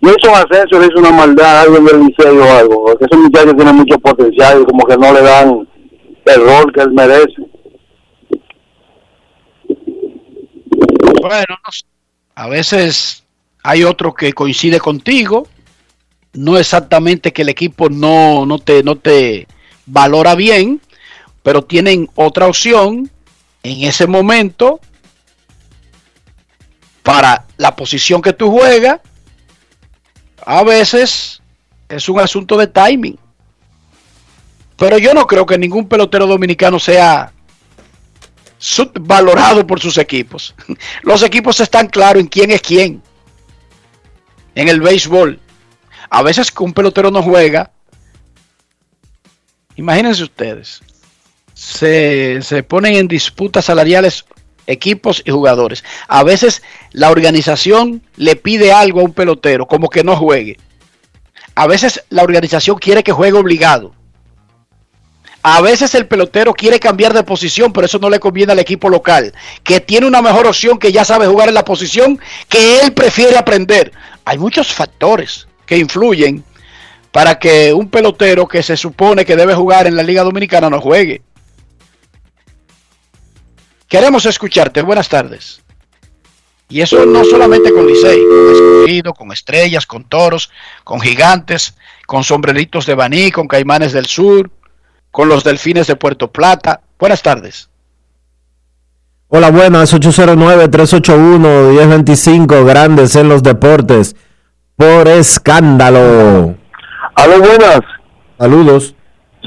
Un ascenso, le hice una maldad a alguien del liceo o algo. Porque ese muchacho tiene mucho potencial y como que no le dan el rol que él merece. Bueno, no sé. a veces hay otro que coincide contigo. No exactamente que el equipo no, no, te, no te valora bien, pero tienen otra opción en ese momento para la posición que tú juegas. A veces es un asunto de timing. Pero yo no creo que ningún pelotero dominicano sea subvalorado por sus equipos. Los equipos están claros en quién es quién. En el béisbol. A veces que un pelotero no juega. Imagínense ustedes. Se, se ponen en disputas salariales equipos y jugadores. A veces la organización le pide algo a un pelotero, como que no juegue. A veces la organización quiere que juegue obligado. A veces el pelotero quiere cambiar de posición, pero eso no le conviene al equipo local, que tiene una mejor opción, que ya sabe jugar en la posición que él prefiere aprender. Hay muchos factores que influyen para que un pelotero que se supone que debe jugar en la Liga Dominicana no juegue. Queremos escucharte. Buenas tardes. Y eso no solamente con Licey, con Escogido, con Estrellas, con Toros, con Gigantes, con Sombreritos de Baní, con Caimanes del Sur, con los Delfines de Puerto Plata. Buenas tardes. Hola, buenas, 809-381-1025, grandes en los deportes, por escándalo. Aló, buenas. Saludos.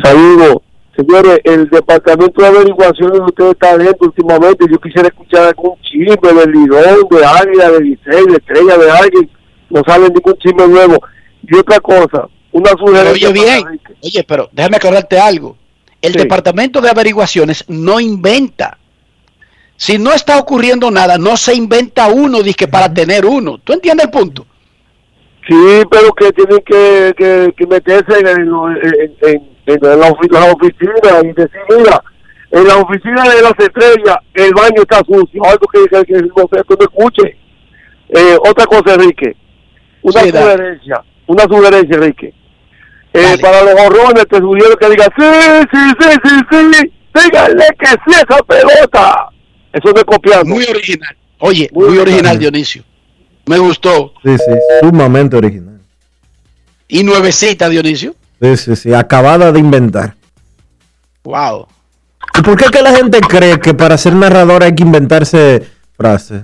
Saludos. Señores, el departamento de averiguaciones de ustedes está lento últimamente. Yo quisiera escuchar algún chisme del Lidón, de Águila, de Licey, de Estrella, de alguien. No sale ningún chisme nuevo. Y otra cosa, una sugerencia. oye bien, oye, pero déjame aclararte algo. El departamento de averiguaciones no inventa. Si no está ocurriendo nada, no se inventa uno dizque para tener uno. ¿Tú entiendes el punto? Sí, pero que tienen que, que, que meterse en, en, en, en- en la, ofi- la oficina y decir, mira, en la oficina de las estrellas el baño está sucio, algo que, que, que no escuche. Eh, otra cosa, Enrique, una Sí, sugerencia, una sugerencia, Enrique. Eh, para los horrones te sugiero que diga, sí, sí, sí, sí, sí, díganle que sí esa pelota. Eso no es copiando. Muy original. Oye, muy, original, Dionisio. Me gustó. Sí, sí, sumamente original. Y nuevecita, Dionisio. Sí, sí, sí, acabada de inventar. Wow. ¿Y por qué que la gente cree que para ser narrador hay que inventarse frases?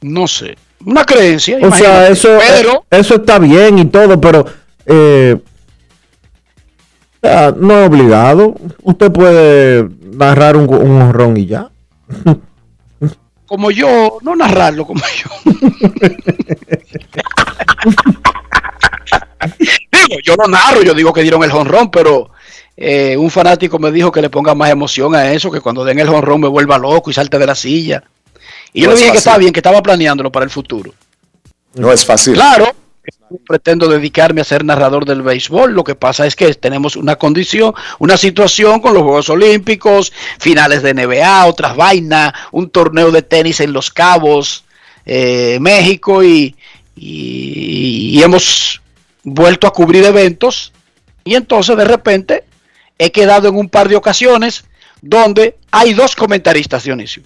No sé. Una creencia. O sea, eso, Pero, eso está bien y todo, pero eh, no es obligado. Usted puede narrar un, un honrón y ya. como yo, no narrarlo como yo. digo, yo no narro, yo digo que dieron el jonrón, pero eh, un fanático me dijo que le ponga más emoción a eso, que cuando den el jonrón me vuelva loco y salte de la silla. Y yo No le es dije que estaba bien, que estaba planeándolo para el futuro. No es fácil. Claro, no pretendo dedicarme a ser narrador del béisbol. Lo que pasa es que tenemos una condición, una situación con los Juegos Olímpicos, finales de NBA, otras vainas, un torneo de tenis en Los Cabos, eh, México y, y- y hemos vuelto a cubrir eventos y entonces de repente he quedado en un par de ocasiones donde hay dos comentaristas, Dionisio.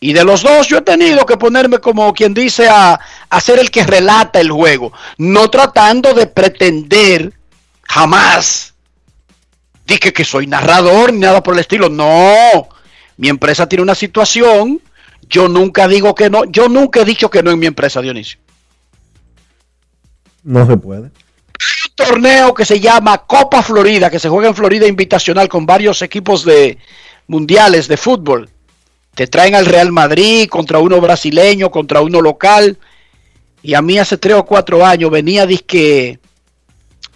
Y de los dos yo he tenido que ponerme como quien dice a, a ser el que relata el juego, no tratando de pretender jamás dije que soy narrador ni nada por el estilo. No, mi empresa tiene una situación, yo nunca digo que no, yo nunca he dicho que no en mi empresa, Dionisio. No se puede. un torneo que se llama Copa Florida, que se juega en Florida invitacional con varios equipos de mundiales de fútbol. Te traen al Real Madrid contra uno brasileño, contra uno local. Y a mí hace tres o cuatro años venía disque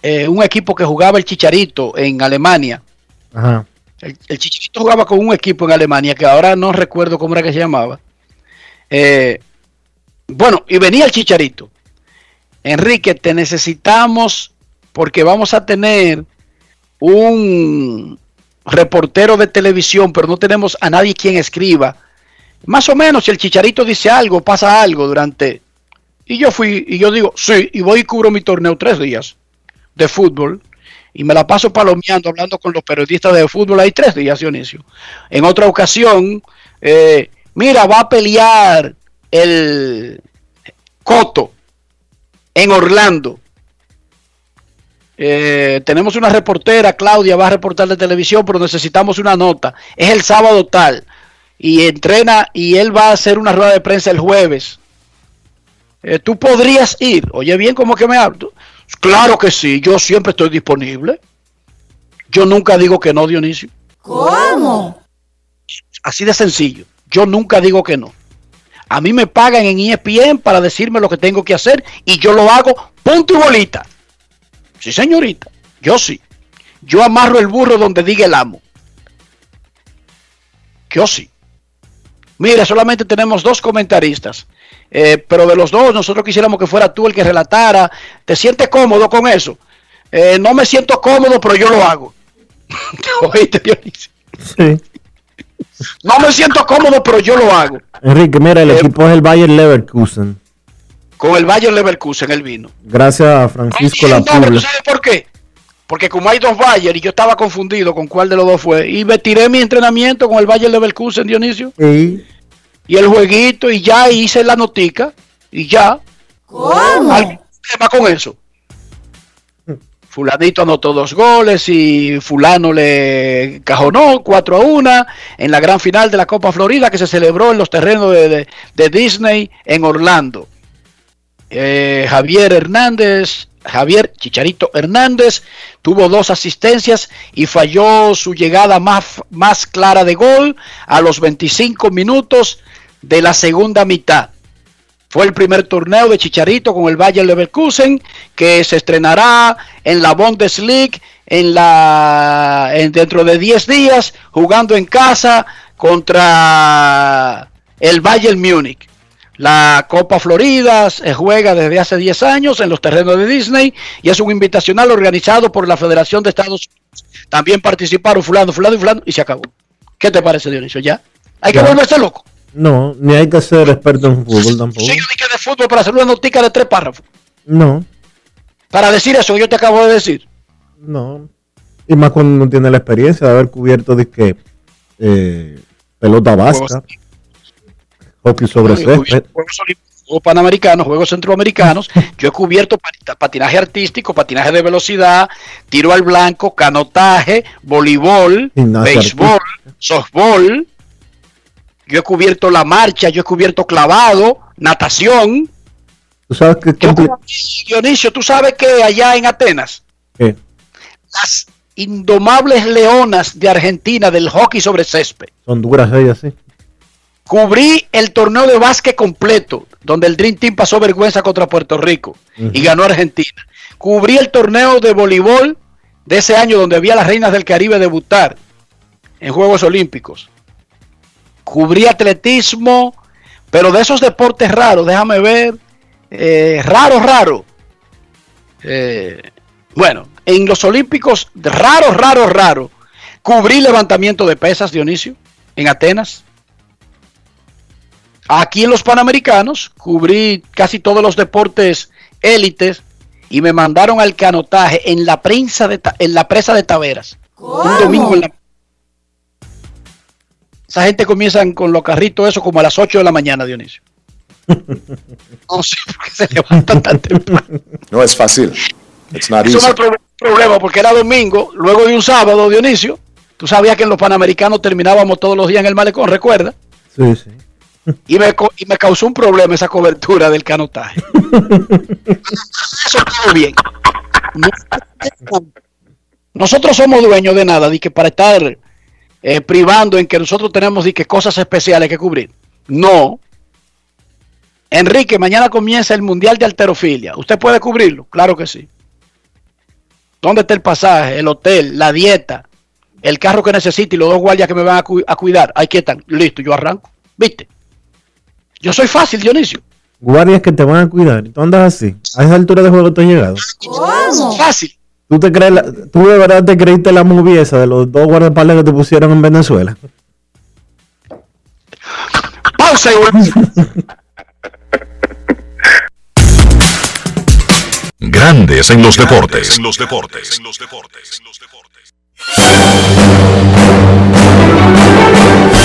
eh, un equipo que jugaba el Chicharito en Alemania. Ajá. El, el Chicharito jugaba con un equipo en Alemania que ahora no recuerdo cómo era que se llamaba. Eh, bueno, y venía el Chicharito. Enrique, te necesitamos porque vamos a tener un reportero de televisión, pero no tenemos a nadie quien escriba. Más o menos, si el Chicharito dice algo, pasa algo durante... Y yo fui, y yo digo, sí, y voy y cubro mi torneo tres días de fútbol y me la paso palomeando, hablando con los periodistas de fútbol ahí tres días, Dionisio. En otra ocasión, eh, mira, va a pelear el Coto en Orlando. Eh, tenemos una reportera, Claudia, va a reportar de televisión, pero necesitamos una nota. Es el sábado tal. Y entrena y él va a hacer una rueda de prensa el jueves. Eh, Tú podrías ir. Oye, bien, como que me hablo. Claro que sí, yo siempre estoy disponible. Yo nunca digo que no, Dionisio. ¿Cómo? Así de sencillo. Yo nunca digo que no. A mí me pagan en ESPN para decirme lo que tengo que hacer y yo lo hago punto y bolita. Sí, señorita. Yo sí. Yo amarro el burro donde diga el amo. Yo sí. Mira, solamente tenemos dos comentaristas. Eh, pero de los dos, nosotros quisiéramos que fuera tú el que relatara. ¿Te sientes cómodo con eso? Eh, no me siento cómodo, pero yo lo hago. ¿Oíste, Dionisio? Sí. No me siento cómodo, pero yo lo hago. Enrique, mira, el Eh, equipo es el Bayer Leverkusen. Con el Bayer Leverkusen el vino. Gracias a Francisco La No, pero ¿tú sabes por qué? Porque como hay dos Bayer y yo estaba confundido con cuál de los dos fue, y me tiré mi entrenamiento con el Bayer Leverkusen, Dionisio, Y y el jueguito, y ya hice la notica, y ya. ¿Algún problema con eso? Fulanito anotó dos goles y fulano le cajonó 4 a 1 en la gran final de la Copa Florida que se celebró en los terrenos de, de- de Disney en Orlando. Eh, Javier Hernández, Javier Chicharito Hernández tuvo dos asistencias y falló su llegada más, más clara de gol a los 25 minutos de la segunda mitad. Fue el primer torneo de Chicharito con el Bayer Leverkusen que se estrenará en la Bundesliga en la en dentro de 10 días jugando en casa contra el Bayern Múnich. La Copa Florida se juega desde hace 10 años en los terrenos de Disney y es un invitacional organizado por la Federación de Estados Unidos. También participaron fulano, fulano y fulano y se acabó. ¿Qué te parece, Dionisio? ¿Ya? Hay que Ya. volverse loco. no, ni hay que ser experto en fútbol tampoco. Sí, yo dije de fútbol para hacer una notica de tres párrafos. No, Para decir eso que yo te acabo de decir. no. Y más cuando uno tiene la experiencia de haber cubierto disque eh, pelota vasca, Juegos césped. Juegos Olímpicos, Juegos Panamericanos, Juegos Centroamericanos. Yo he cubierto pat- patinaje artístico, patinaje de velocidad, tiro al blanco, canotaje, voleibol, béisbol, softball. Yo he cubierto la marcha, yo he cubierto clavado, natación. Tú sabes que Yo Dionisio, tú sabes que allá en Atenas, ¿Qué? las indomables leonas de Argentina del hockey sobre césped. son duras ellas, sí. Cubrí el torneo de básquet completo, donde el Dream Team pasó vergüenza contra Puerto Rico y ganó Argentina. Cubrí el torneo de voleibol de ese año, donde había las reinas del Caribe debutar en Juegos Olímpicos. Cubrí atletismo, pero de esos deportes raros, déjame ver, eh, raro, raro. Eh, bueno, en los Olímpicos, raro, raro, raro, cubrí levantamiento de pesas, Dionisio, en Atenas. Aquí en los Panamericanos cubrí casi todos los deportes élites y me mandaron al canotaje en la prensa de en la presa de Taveras. Un domingo en la Esa gente comienzan con los carritos eso como a las 8 de la mañana, Dionisio. No sé por qué se levantan tan temprano. No es fácil. It's not Eso easy. no es pro- problema porque era domingo, luego de un sábado, Dionisio. Tú sabías que en los Panamericanos terminábamos todos los días en el malecón, ¿recuerdas? Sí, sí. y me, y me causó un problema esa cobertura del canotaje. Eso todo bien. No- nosotros somos dueños de nada, de que para estar eh, privando en que nosotros tenemos de cosas especiales que cubrir. No. Enrique, mañana comienza el Mundial de Alterofilia. ¿Usted puede cubrirlo? Claro que sí. ¿Dónde está el pasaje, el hotel, la dieta, el carro que necesite y los dos guardias que me van a, a cuidar? Aquí están. Listo, yo arranco. ¿Viste? Yo soy fácil, Dionisio. Guardias que te van a cuidar. Tú andas así. A esa altura de juego tú has llegado. Fácil. ¿Tú, te crees la- ¿Tú de verdad te creíste la movie esa de los dos guardaespaldas que te pusieron en Venezuela? Pausa y volvemos. Grandes en los deportes. los deportes.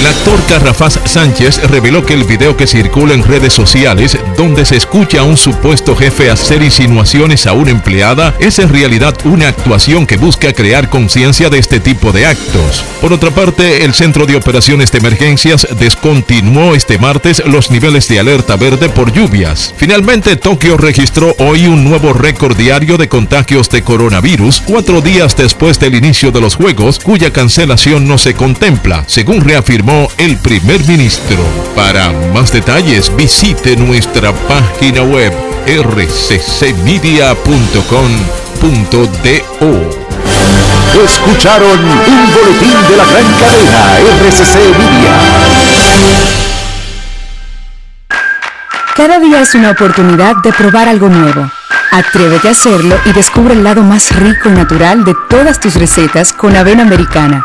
El actor Carrafaz Sánchez reveló que el video que circula en redes sociales, donde se escucha a un supuesto jefe hacer insinuaciones a una empleada, es en realidad una actuación que busca crear conciencia de este tipo de actos. Por otra parte, el Centro de Operaciones de Emergencias descontinuó este martes los niveles de alerta verde por lluvias. Finalmente, Tokio registró hoy un nuevo récord diario de contagios de coronavirus, cuatro días después del inicio de los Juegos, cuya cancelación no se contempla, según reafirmó el primer ministro. Para más detalles, visite nuestra página web rccmedia.com.do. Escucharon un boletín de la gran cadena RCC Media. Cada día es una oportunidad de probar algo nuevo. Atrévete a hacerlo y descubre el lado más rico y natural de todas tus recetas con avena americana.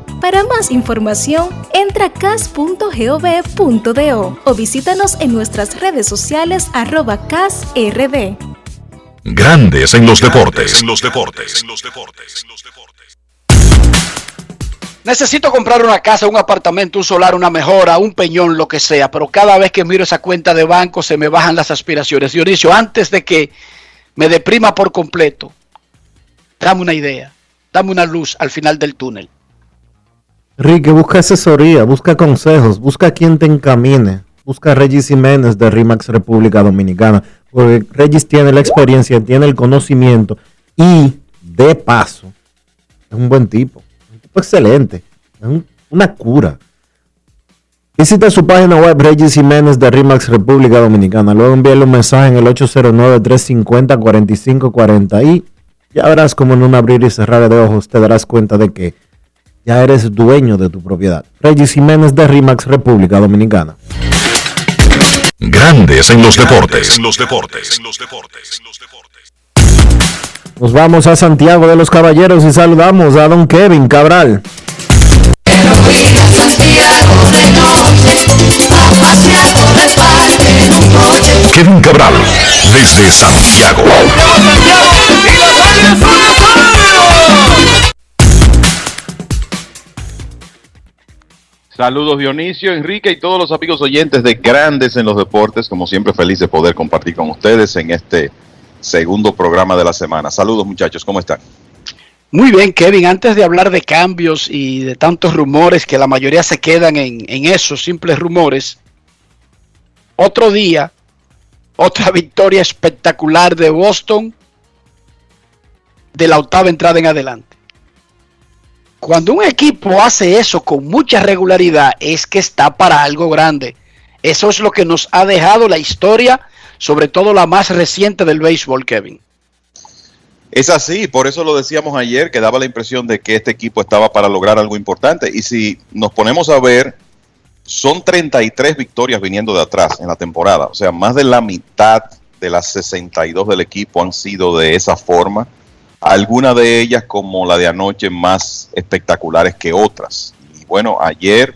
Para más información, entra a cas.gov.do o visítanos en nuestras redes sociales arroba casrd. Grandes en los deportes. En los deportes. Necesito comprar una casa, un apartamento, un solar, una mejora, un peñón, lo que sea, pero cada vez que miro esa cuenta de banco se me bajan las aspiraciones. Dionisio, antes de que me deprima por completo, dame una idea, dame una luz al final del túnel. Rique, busca asesoría, busca consejos, busca quien te encamine. Busca a Regis Jiménez de RIMAX República Dominicana. Porque Regis tiene la experiencia, tiene el conocimiento y, de paso, es un buen tipo. Un tipo excelente. Es un- una cura. Visita su página web Regis Jiménez de RIMAX República Dominicana. Luego envíale un mensaje en el 809-350-4540 y ya verás como en un abrir y cerrar de ojos te darás cuenta de que ya eres dueño de tu propiedad. Regis Jiménez de RIMAX República Dominicana. Grandes en los deportes. En los deportes. En los deportes. Nos vamos a Santiago de los Caballeros y saludamos a don Kevin Cabral. Kevin Cabral, desde Santiago. Saludos Dionisio, Enrique y todos los amigos oyentes de Grandes en los Deportes. Como siempre, feliz de poder compartir con ustedes en este segundo programa de la semana. Saludos muchachos, ¿cómo están? Muy bien, Kevin, antes de hablar de cambios y de tantos rumores que la mayoría se quedan en, en esos simples rumores, otro día, otra victoria espectacular de Boston de la octava entrada en adelante. Cuando un equipo hace eso con mucha regularidad es que está para algo grande. Eso es lo que nos ha dejado la historia, sobre todo la más reciente del béisbol, Kevin. Es así, por eso lo decíamos ayer, que daba la impresión de que este equipo estaba para lograr algo importante. Y si nos ponemos a ver, son 33 victorias viniendo de atrás en la temporada. O sea, más de la mitad de las 62 del equipo han sido de esa forma. Algunas de ellas, como la de anoche, más espectaculares que otras. Y bueno, ayer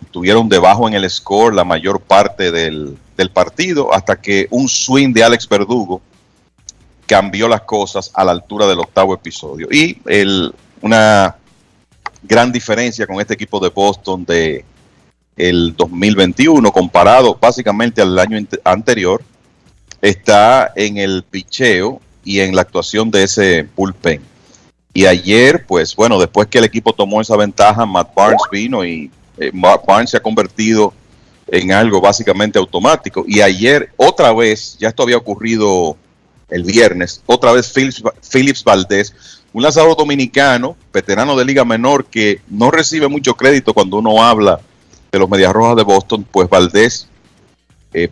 estuvieron debajo en el score la mayor parte del, del partido, hasta que un swing de Alex Verdugo cambió las cosas a la altura del octavo episodio. Y el, una gran diferencia con este equipo de Boston de el 2021 comparado básicamente al año ante- anterior está en el picheo y en la actuación de ese bullpen. Y ayer, pues bueno, después que el equipo tomó esa ventaja, Matt Barnes vino y eh, Matt Barnes se ha convertido en algo básicamente automático. Y ayer, otra vez, ya esto había ocurrido el viernes, otra vez Phillips, Phillips Valdés, un lanzador dominicano, veterano de Liga Menor, que no recibe mucho crédito cuando uno habla de los Medias Rojas de Boston, pues Valdés eh,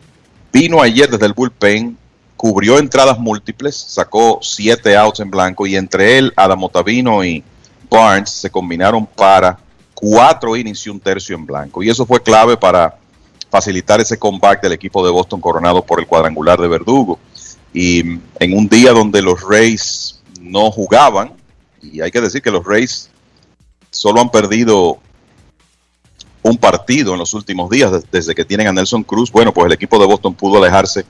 vino ayer desde el bullpen, cubrió entradas múltiples, sacó siete outs en blanco y entre él, Adam Otavino y Barnes se combinaron para cuatro innings y un tercio en blanco. Y eso fue clave para facilitar ese comeback del equipo de Boston coronado por el cuadrangular de Verdugo. Y en un día donde los Rays no jugaban, y hay que decir que los Rays solo han perdido un partido en los últimos días des- desde que tienen a Nelson Cruz. Bueno, pues el equipo de Boston pudo alejarse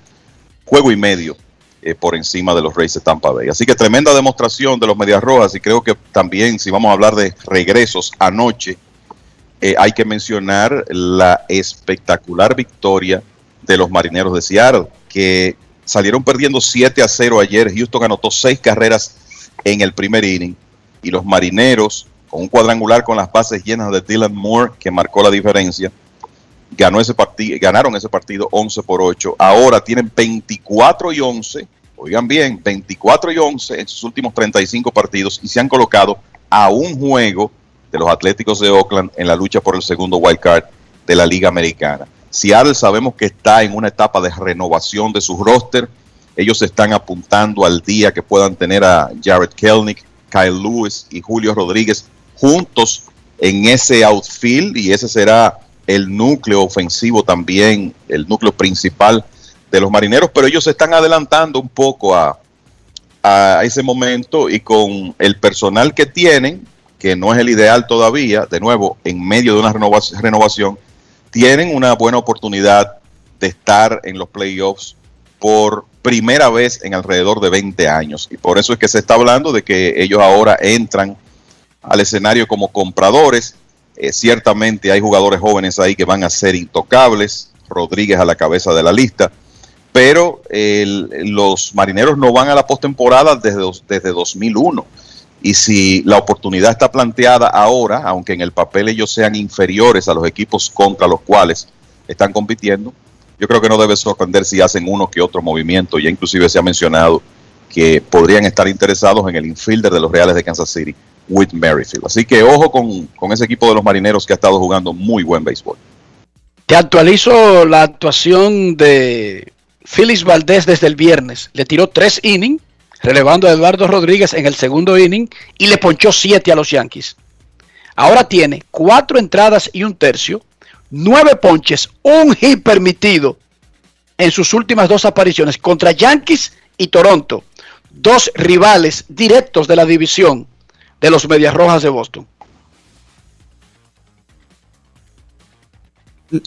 juego y medio eh, por encima de los Rays de Tampa Bay. Así que tremenda demostración de los Medias Rojas y creo que también si vamos a hablar de regresos anoche, eh, hay que mencionar la espectacular victoria de los Marineros de Seattle, que salieron perdiendo 7 a 0 ayer. Houston anotó 6 carreras en el primer inning y los Marineros, con un cuadrangular con las bases llenas de Dylan Moore, que marcó la diferencia, ganó ese partido, ganaron ese partido 11 por 8. Ahora tienen 24 y 11, oigan bien, 24 y 11 en sus últimos 35 partidos y se han colocado a un juego de los Atléticos de Oakland en la lucha por el segundo wild card de la Liga Americana. Seattle sabemos que está en una etapa de renovación de su roster. Ellos están apuntando al día que puedan tener a Jared Kelnick, Kyle Lewis y Julio Rodríguez juntos en ese outfield y ese será el núcleo ofensivo también, el núcleo principal de los marineros, pero ellos se están adelantando un poco a, a ese momento y con el personal que tienen, que no es el ideal todavía, de nuevo, en medio de una renova- renovación, tienen una buena oportunidad de estar en los playoffs por primera vez en alrededor de 20 años. Y por eso es que se está hablando de que ellos ahora entran al escenario como compradores. Eh, ciertamente hay jugadores jóvenes ahí que van a ser intocables, Rodríguez a la cabeza de la lista, pero el- los marineros no van a la postemporada desde, desde 2001. Y si la oportunidad está planteada ahora, aunque en el papel ellos sean inferiores a los equipos contra los cuales están compitiendo, yo creo que no debe sorprender si hacen uno que otro movimiento. Ya inclusive se ha mencionado que podrían estar interesados en el infielder de los Reales de Kansas City, Whit Merrifield. Así que ojo con, con ese equipo de los marineros que ha estado jugando muy buen béisbol. Te actualizo la actuación de Félix Valdés desde el viernes. Le tiró tres innings, relevando a Eduardo Rodríguez en el segundo inning y le ponchó siete a los Yankees. Ahora tiene cuatro entradas y un tercio, nueve ponches, un hit permitido en sus últimas dos apariciones contra Yankees y Toronto, dos rivales directos de la división de los Medias Rojas de Boston.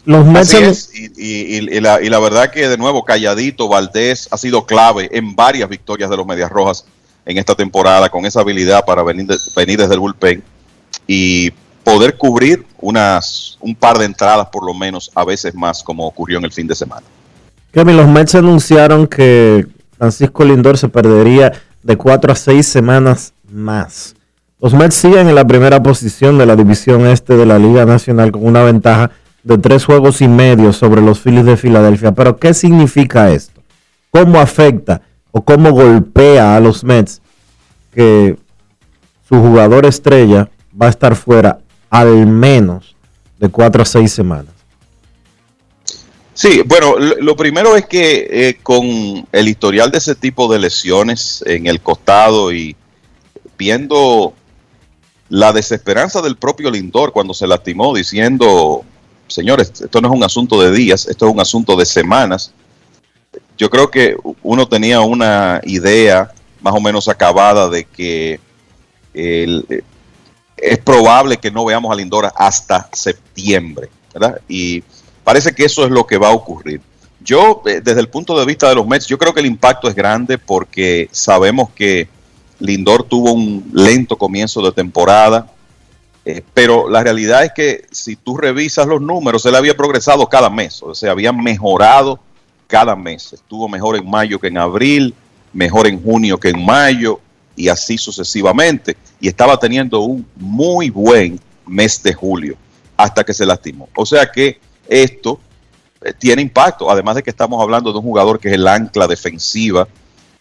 Los Mets Así han- es, y, y- y- y la, y la verdad que de nuevo Calladito Valdés ha sido clave en varias victorias de los Medias Rojas en esta temporada con esa habilidad para venir, de- venir desde el bullpen y poder cubrir unas un par de entradas por lo menos a veces más como ocurrió en el fin de semana. Kevin, los Mets anunciaron que Francisco Lindor se perdería de 4 a 6 semanas más. Los Mets siguen en la primera posición de la división este de la Liga Nacional con una ventaja de tres juegos y medio sobre los Phillies de Filadelfia. Pero ¿qué significa esto? ¿Cómo afecta o cómo golpea a los Mets que su jugador estrella va a estar fuera al menos de 4 a 6 semanas? Sí, bueno, lo, primero es que eh, con el historial de ese tipo de lesiones en el costado y viendo la desesperanza del propio Lindor cuando se lastimó diciendo, señores, esto no es un asunto de días, esto es un asunto de semanas. Yo creo que uno tenía una idea más o menos acabada de que eh, es probable que no veamos a Lindor hasta septiembre, ¿verdad? Y parece que eso es lo que va a ocurrir. Yo, eh, desde el punto de vista de los Mets, yo creo que el impacto es grande porque sabemos que Lindor tuvo un lento comienzo de temporada, eh, pero la realidad es que si tú revisas los números, él había progresado cada mes, o sea, había mejorado cada mes. Estuvo mejor en mayo que en abril, mejor en junio que en mayo y así sucesivamente. Y estaba teniendo un muy buen mes de julio hasta que se lastimó. O sea que esto eh, tiene impacto, además de que estamos hablando de un jugador que es el ancla defensiva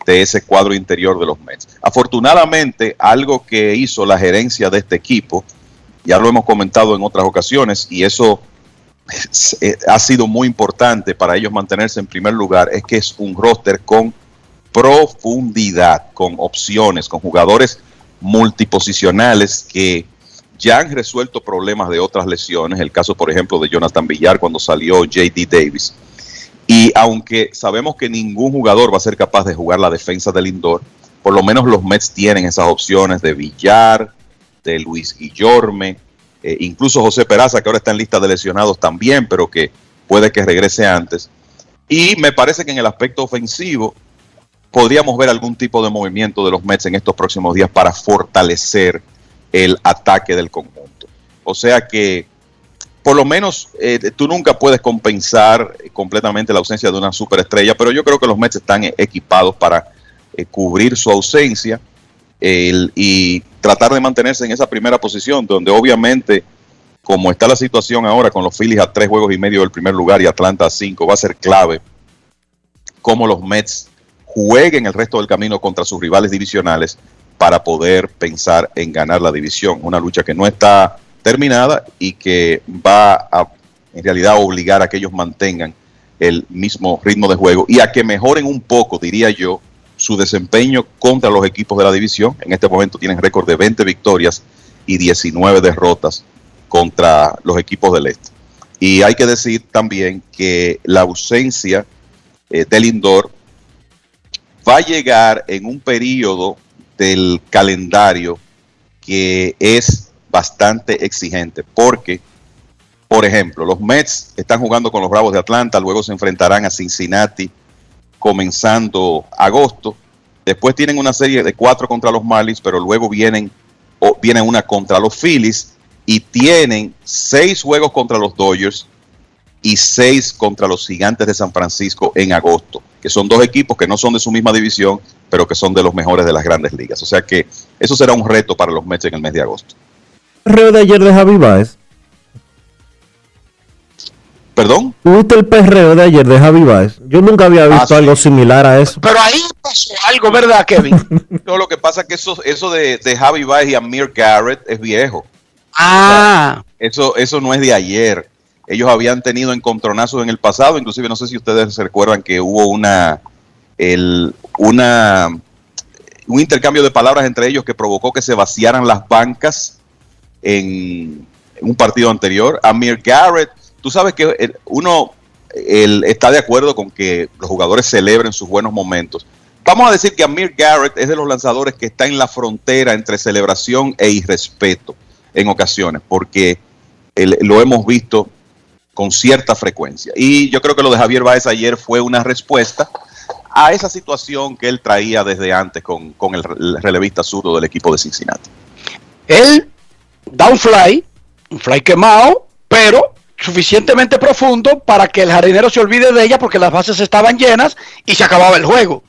de ese cuadro interior de los Mets. Afortunadamente, algo que hizo la gerencia de este equipo, ya lo hemos comentado en otras ocasiones, y eso es- eh, ha sido muy importante para ellos mantenerse en primer lugar, es que es un roster con profundidad, con opciones, con jugadores multiposicionales que ya han resuelto problemas de otras lesiones, el caso por ejemplo de Jonathan Villar cuando salió JD Davis. Y aunque sabemos que ningún jugador va a ser capaz de jugar la defensa del Lindor, por lo menos los Mets tienen esas opciones de Villar, de Luis Guillorme, eh, incluso José Peraza, que ahora está en lista de lesionados también, pero que puede que regrese antes. Y me parece que en el aspecto ofensivo podríamos ver algún tipo de movimiento de los Mets en estos próximos días para fortalecer el ataque del conjunto. O sea que por lo menos eh, tú nunca puedes compensar completamente la ausencia de una superestrella, pero yo creo que los Mets están equipados para eh, cubrir su ausencia y tratar de mantenerse en esa primera posición, donde obviamente, como está la situación ahora con los Phillies a tres juegos y medio del primer lugar y Atlanta a cinco, va a ser clave cómo los Mets jueguen el resto del camino contra sus rivales divisionales para poder pensar en ganar la división. Una lucha que no está terminada y que va a en realidad obligar a que ellos mantengan el mismo ritmo de juego y a que mejoren un poco, diría yo, su desempeño contra los equipos de la división. En este momento tienen récord de 20 victorias y 19 derrotas contra los equipos del este. Y hay que decir también que la ausencia eh, del Lindor va a llegar en un periodo del calendario que es bastante exigente, porque, por ejemplo, los Mets están jugando con los Bravos de Atlanta, luego se enfrentarán a Cincinnati comenzando agosto, después tienen una serie de cuatro contra los Marlins, pero luego vienen, o viene una contra los Phillies y tienen seis juegos contra los Dodgers y seis contra los Gigantes de San Francisco en agosto, que son dos equipos que no son de su misma división, pero que son de los mejores de las grandes ligas. O sea que eso será un reto para los Mets en el mes de agosto. Perreo de ayer de Javi Baez. ¿Perdón? ¿Tuviste el perreo de ayer de Javi Baez? Yo nunca había visto algo similar a eso. Pero ahí pasó algo, ¿verdad, Kevin? No, lo que pasa es que eso, eso de, de Javi Baez y Amir Garrett es viejo. Ah. Eso, eso no es de ayer. Ellos habían tenido encontronazos en el pasado, inclusive no sé si ustedes se recuerdan que hubo una, el, una, un intercambio de palabras entre ellos que provocó que se vaciaran las bancas en un partido anterior. Amir Garrett, tú sabes que el- uno el- está de acuerdo con que los jugadores celebren sus buenos momentos. Vamos a decir que Amir Garrett es de los lanzadores que está en la frontera entre celebración e irrespeto en ocasiones, porque el- lo hemos visto con cierta frecuencia. Y yo creo que lo de Javier Báez ayer fue una respuesta a esa situación que él traía desde antes con, con el, re- el relevista zurdo del equipo de Cincinnati. Él da un fly, un fly quemado, pero suficientemente profundo para que el jardinero se olvide de ella porque las bases estaban llenas y se acababa el juego.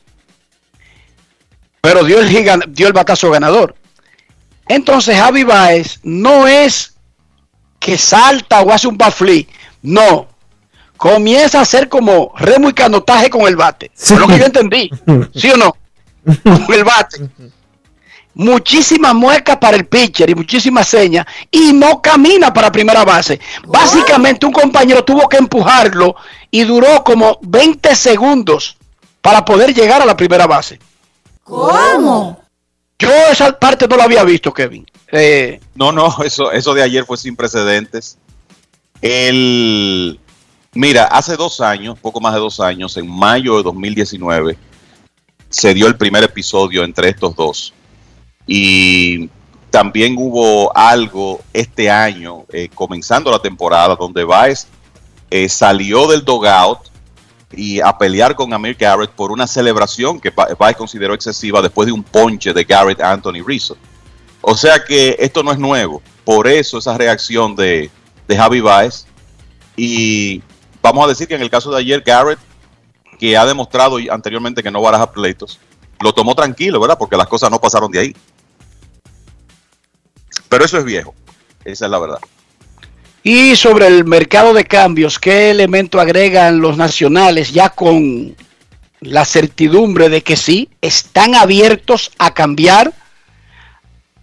Pero dio el, gigan- dio el batazo ganador. Entonces Javi Baez no es que salta o hace un baflí, no. Comienza a hacer como remo y canotaje con el bate. Fue lo que yo entendí. ¿Sí o no? Con el bate muchísimas muecas para el pitcher y muchísimas señas y no camina para primera base. Básicamente un compañero tuvo que empujarlo y duró como 20 segundos para poder llegar a la primera base. ¿Cómo? Yo esa parte no la había visto, Kevin. Eh, No, no, eso, eso de ayer fue sin precedentes. El, mira, hace dos años, poco más de dos años, en mayo de 2019, se dio el primer episodio entre estos dos. Y también hubo algo este año, eh, comenzando la temporada, donde Baez eh, salió del dogout y a pelear con Amir Garrett por una celebración que Ba- Baez consideró excesiva después de un ponche de Garrett Anthony Rizzo. O sea que esto no es nuevo. Por eso esa reacción de, de Javi Baez. Y vamos a decir que en el caso de ayer, Garrett, que ha demostrado anteriormente que no baraja pleitos, lo tomó tranquilo, ¿verdad? Porque las cosas no pasaron de ahí. Pero eso es viejo. Esa es la verdad. y sobre el mercado de cambios, ¿qué elemento agregan los nacionales ya con la certidumbre de que sí, están abiertos a cambiar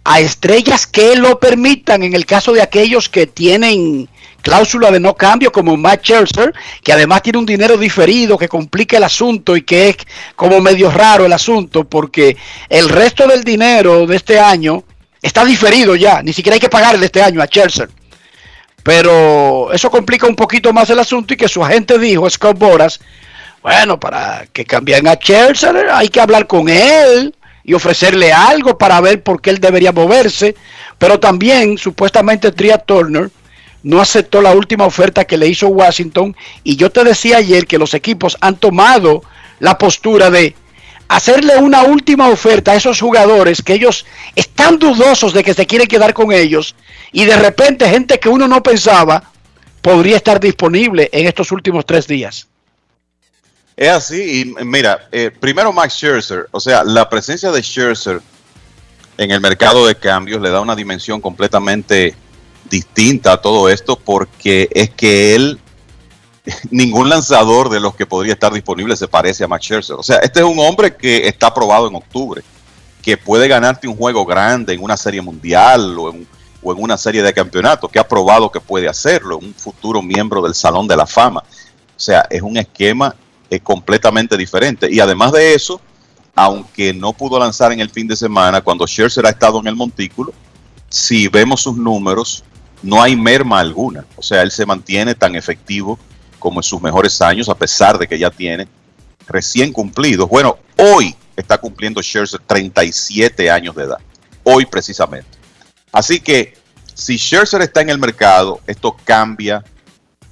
a estrellas que lo permitan en el caso de aquellos que tienen cláusula de no cambio como Matt Scherzer, que además tiene un dinero diferido que complica el asunto y que es como medio raro el asunto porque el resto del dinero de este año está diferido ya, ni siquiera hay que pagarle este año a Scherzer. Pero eso complica un poquito más el asunto y que su agente dijo, Scott Boras, bueno, para que cambien a Scherzer hay que hablar con él y ofrecerle algo para ver por qué él debería moverse. Pero también, supuestamente, Tria Turner no aceptó la última oferta que le hizo Washington. Y yo te decía ayer que los equipos han tomado la postura de hacerle una última oferta a esos jugadores que ellos están dudosos de que se quieren quedar con ellos. Y de repente, gente que uno no pensaba podría estar disponible en estos últimos tres días. Es así, y mira, eh, primero Max Scherzer, o sea, la presencia de Scherzer en el mercado de cambios le da una dimensión completamente distinta a todo esto porque es que él, ningún lanzador de los que podría estar disponible se parece a Max Scherzer. O sea, este es un hombre que está aprobado en octubre, que puede ganarte un juego grande en una serie mundial o en, o en una serie de campeonatos, que ha probado que puede hacerlo, un futuro miembro del Salón de la Fama. O sea, es un esquema eh, completamente diferente. Y además de eso, aunque no pudo lanzar en el fin de semana, cuando Scherzer ha estado en el montículo, si vemos sus números, no hay merma alguna. O sea, él se mantiene tan efectivo como en sus mejores años, a pesar de que ya tiene recién cumplidos. Bueno, hoy está cumpliendo Scherzer 37 años de edad. Hoy precisamente. Así que si Scherzer está en el mercado, esto cambia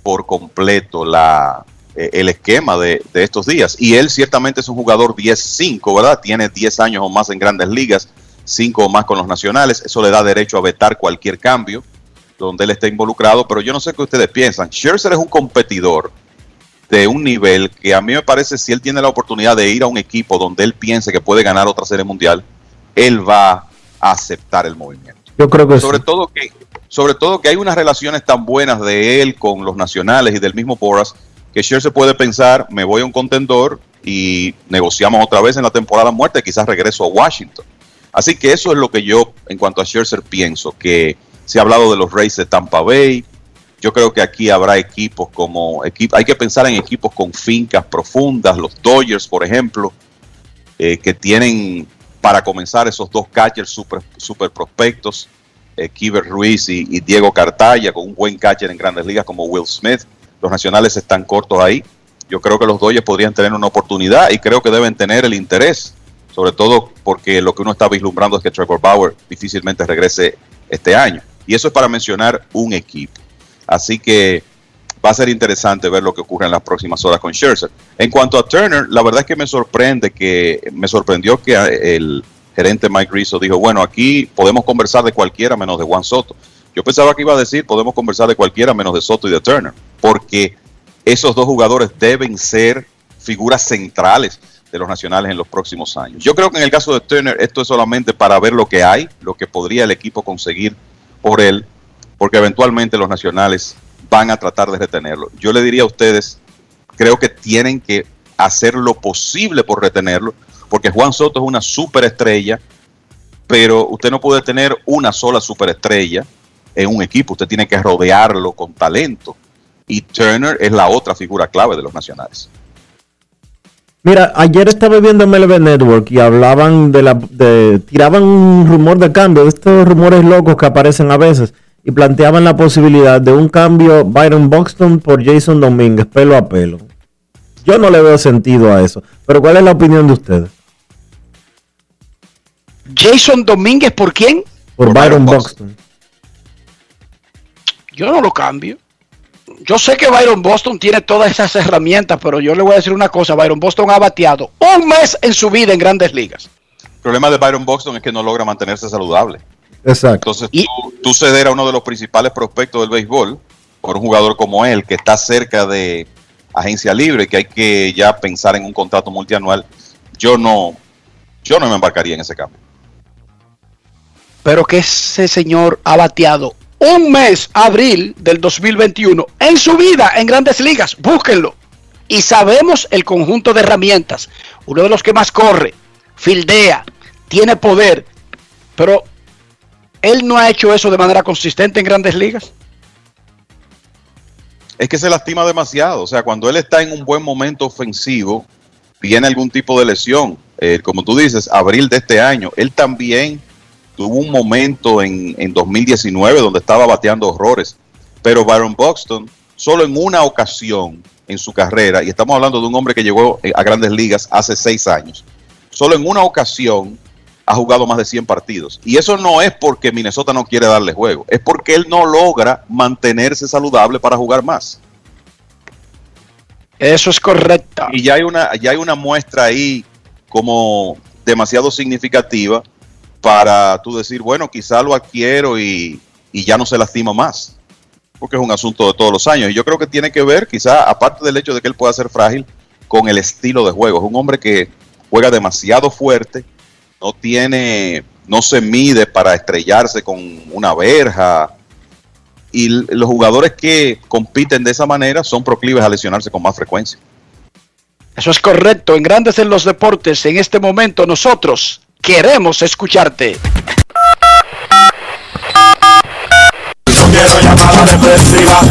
por completo la, el esquema de, de, estos días. Y él ciertamente es un jugador 10-5, ¿verdad? Tiene 10 años o más en grandes ligas, 5 o más con los nacionales. Eso le da derecho a vetar cualquier cambio donde él esté involucrado. Pero yo no sé qué ustedes piensan. Scherzer es un competidor de un nivel que a mí me parece si él tiene la oportunidad de ir a un equipo donde él piense que puede ganar otra serie mundial, él va a aceptar el movimiento. Yo creo que sobre sí. todo que sobre todo que hay unas relaciones tan buenas de él con los nacionales y del mismo Boras que Scherzer puede pensar, me voy a un contendor y negociamos otra vez en la temporada muerta, quizás regreso a Washington. Así que eso es lo que yo en cuanto a Scherzer pienso, que se ha hablado de los Rays de Tampa Bay, yo creo que aquí habrá equipos como, equipo, hay que pensar en equipos con fincas profundas, los Dodgers por ejemplo, eh, que tienen para comenzar esos dos catchers super, super prospectos, eh, Kiber Ruiz y, y, Diego Cartaya, con un buen catcher en grandes ligas como Will Smith. Los nacionales están cortos ahí. Yo creo que los Dodgers podrían tener una oportunidad y creo que deben tener el interés, sobre todo porque lo que uno está vislumbrando es que Trevor Bauer difícilmente regrese este año. Y eso es para mencionar un equipo. Así que va a ser interesante ver lo que ocurre en las próximas horas con Scherzer. En cuanto a Turner, la verdad es que me sorprende que me sorprendió que el gerente Mike Rizzo dijo, bueno, aquí podemos conversar de cualquiera menos de Juan Soto. Yo pensaba que iba a decir, podemos conversar de cualquiera menos de Soto y de Turner, porque esos dos jugadores deben ser figuras centrales de los nacionales en los próximos años. Yo creo que en el caso de Turner esto es solamente para ver lo que hay, lo que podría el equipo conseguir por él, porque eventualmente los nacionales van a tratar de retenerlo. Yo le diría a ustedes, creo que tienen que hacer lo posible por retenerlo, porque Juan Soto es una superestrella, pero usted no puede tener una sola superestrella en un equipo, usted tiene que rodearlo con talento. Y Turner es la otra figura clave de los nacionales. Mira, ayer estaba viendo MLB Network y hablaban de la. De, tiraban un rumor de cambio, estos rumores locos que aparecen a veces, y planteaban la posibilidad de un cambio Byron Buxton por Jason Domínguez, pelo a pelo. Yo no le veo sentido a eso, pero ¿cuál es la opinión de ustedes? Jason Domínguez, ¿por quién? Por, por Byron, Byron Buxton. Buxton. Yo no lo cambio yo sé que Byron Boston tiene todas esas herramientas, pero yo le voy a decir una cosa, Byron Boston ha bateado un mes en su vida en grandes ligas. El problema de Byron Boston es que no logra mantenerse saludable. Exacto. Entonces y, tú, tú, ceder a uno de los principales prospectos del béisbol por un jugador como él, que está cerca de agencia libre, que hay que ya pensar en un contrato multianual, yo no, yo no me embarcaría en ese cambio. Pero que ese señor ha bateado un mes, abril del 2021, en su vida en grandes ligas. Búsquenlo. Y sabemos el conjunto de herramientas. Uno de los que más corre, fildea, tiene poder. Pero él no ha hecho eso de manera consistente en grandes ligas. Es que se lastima demasiado. O sea, cuando él está en un buen momento ofensivo, viene algún tipo de lesión. Eh, como tú dices, abril de este año. Él también tuvo un momento en, en 2019 donde estaba bateando horrores, pero Byron Buxton solo en una ocasión en su carrera, y estamos hablando de un hombre que llegó a grandes ligas hace seis años, solo en una ocasión ha jugado más de 100 partidos. Y eso no es porque Minnesota no quiere darle juego, es porque él no logra mantenerse saludable para jugar más. Eso es correcto. Y ya hay una, ya hay una muestra ahí como demasiado significativa para tú decir, bueno, quizá lo adquiero y, y ya no se lastima más. Porque es un asunto de todos los años. Y yo creo que tiene que ver, quizá, aparte del hecho de que él pueda ser frágil, con el estilo de juego. Es un hombre que juega demasiado fuerte, no tiene, no se mide para estrellarse con una verja. Y los jugadores que compiten de esa manera son proclives a lesionarse con más frecuencia. Eso es correcto. En Grandes en los Deportes, en este momento nosotros queremos escucharte. quiero llamada depresiva.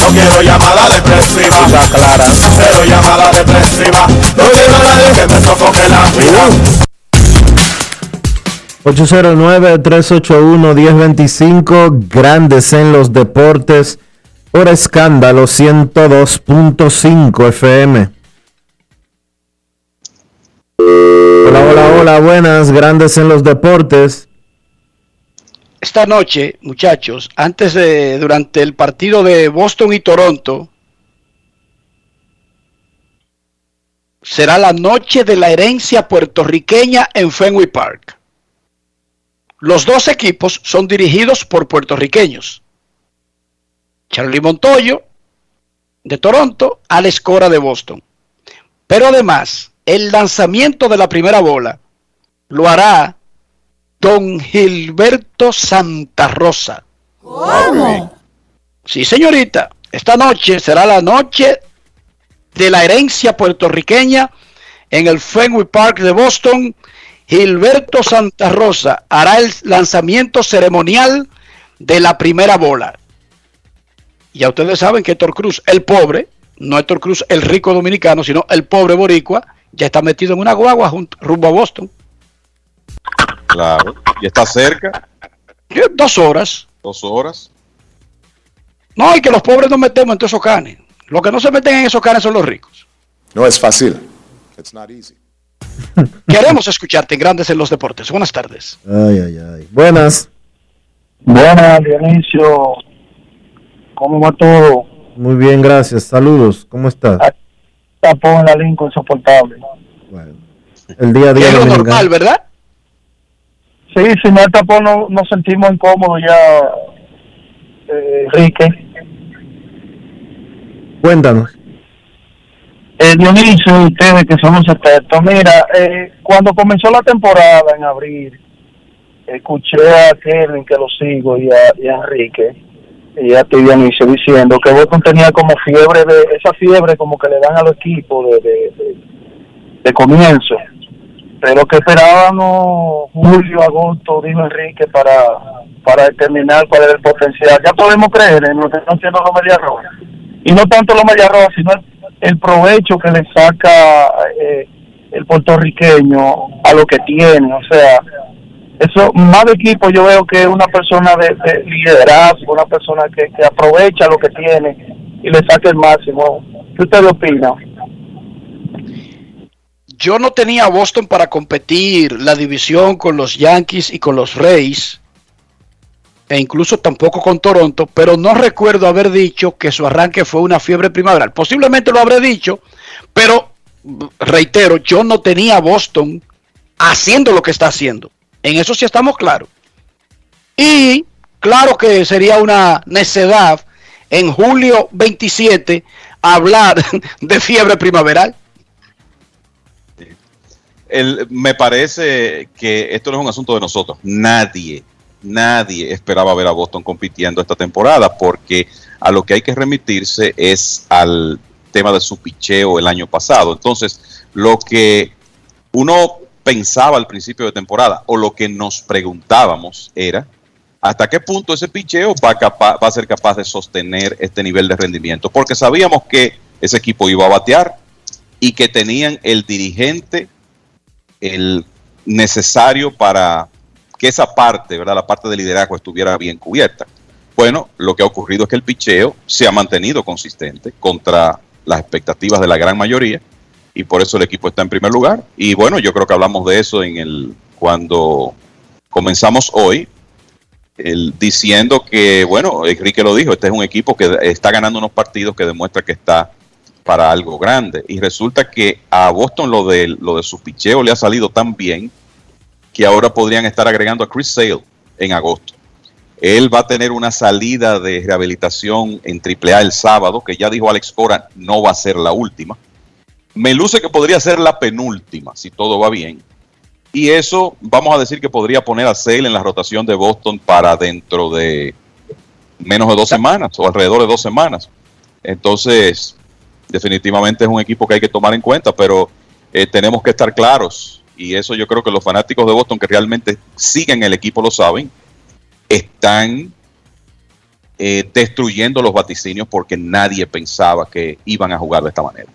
No quiero llamada depresiva. clara. Cero llamada depresiva. No quiero a nadie que me sofoque la vida. 809-381-1025, grandes en los deportes, por escándalo 102.5 FM. Hola, hola, hola, buenas, grandes en los deportes. Esta noche, muchachos, antes de, durante el partido de Boston y Toronto, será la noche de la herencia puertorriqueña en Fenway Park. Los dos equipos son dirigidos por puertorriqueños. Charlie Montoyo de Toronto, Alex Cora de Boston. Pero además, el lanzamiento de la primera bola lo hará don Gilberto Santa Rosa. ¿Cómo? Sí, señorita. Esta noche será la noche de la herencia puertorriqueña en el Fenway Park de Boston. Gilberto Santa Rosa hará el lanzamiento ceremonial de la primera bola. Ya ustedes saben que Héctor Cruz, el pobre, no Héctor Cruz, el rico dominicano, sino el pobre boricua, ya está metido en una guagua junto- rumbo a Boston. Claro. Y está cerca, Dos horas. dos horas. No, y que los pobres nos metemos en todos esos canes. Los que no se meten en esos canes son los ricos. No es fácil. It's not easy. Queremos escucharte en Grandes en los Deportes. Buenas tardes. Ay, ay, ay. Buenas. Buenas, Dionisio. ¿Cómo va todo? Muy bien, gracias. Saludos. ¿Cómo estás? Tapón en la Lincoln insoportable. El día a día. Es lo normal, ¿verdad? Sí, si no hay tapón no, nos sentimos incómodos ya, eh, Enrique. Cuéntanos. Eh, Dionisio y ustedes que somos expertos. Mira, eh, cuando comenzó la temporada en abril, escuché a Kevin que lo sigo y a, y a Enrique y a ti Dionisio diciendo que Boston tenía como fiebre de esa fiebre como que le dan a los equipos de, de, de, comienzo. Pero que esperábamos julio agosto dijo Enrique para para determinar cuál era el potencial. Ya podemos creer en lo que están haciendo los Medias Rojas. Y no tanto los Medias Rojas sino el, el provecho que le saca eh, el puertorriqueño a lo que tiene. O sea eso más de equipo yo veo que una persona de, de liderazgo una persona que, aprovecha lo que tiene y le saca el máximo ¿qué usted opina? Yo no tenía Boston para competir la división con los Yankees y con los Rays, e incluso tampoco con Toronto, pero no recuerdo haber dicho que su arranque fue una fiebre primaveral. Posiblemente lo habré dicho, pero reitero, yo no tenía a Boston haciendo lo que está haciendo. En eso sí estamos claros. Y claro que sería una necedad en julio 27 hablar de fiebre primaveral. Me parece que esto no es un asunto de nosotros. Nadie, nadie esperaba ver a Boston compitiendo esta temporada porque a lo que hay que remitirse es al tema de su picheo el año pasado. Entonces, lo que uno pensaba al principio de temporada o lo que nos preguntábamos era hasta qué punto ese picheo va, a ser capaz de sostener este nivel de rendimiento. Porque sabíamos que ese equipo iba a batear y que tenían el dirigente el necesario para que esa parte, ¿verdad? La parte de liderazgo estuviera bien cubierta. Bueno, lo que ha ocurrido es que el picheo se ha mantenido consistente contra las expectativas de la gran mayoría y por eso el equipo está en primer lugar. Y bueno, yo creo que hablamos de eso en el cuando comenzamos hoy, diciendo que, bueno, Enrique lo dijo, este es un equipo que está ganando unos partidos que demuestra que está para algo grande. Y resulta que a Boston lo de, lo de su picheo le ha salido tan bien que ahora podrían estar agregando a Chris Sale en agosto. Él va a tener una salida de rehabilitación en AAA el sábado, que ya dijo Alex Cora, no va a ser la última. Me luce que podría ser la penúltima, si todo va bien. Y eso, vamos a decir que podría poner a Sale en la rotación de Boston para dentro de menos de dos semanas o alrededor de dos semanas. Entonces, definitivamente es un equipo que hay que tomar en cuenta, pero eh, tenemos que estar claros. Y eso yo creo que los fanáticos de Boston que realmente siguen el equipo lo saben. Están eh, destruyendo los vaticinios porque nadie pensaba que iban a jugar de esta manera.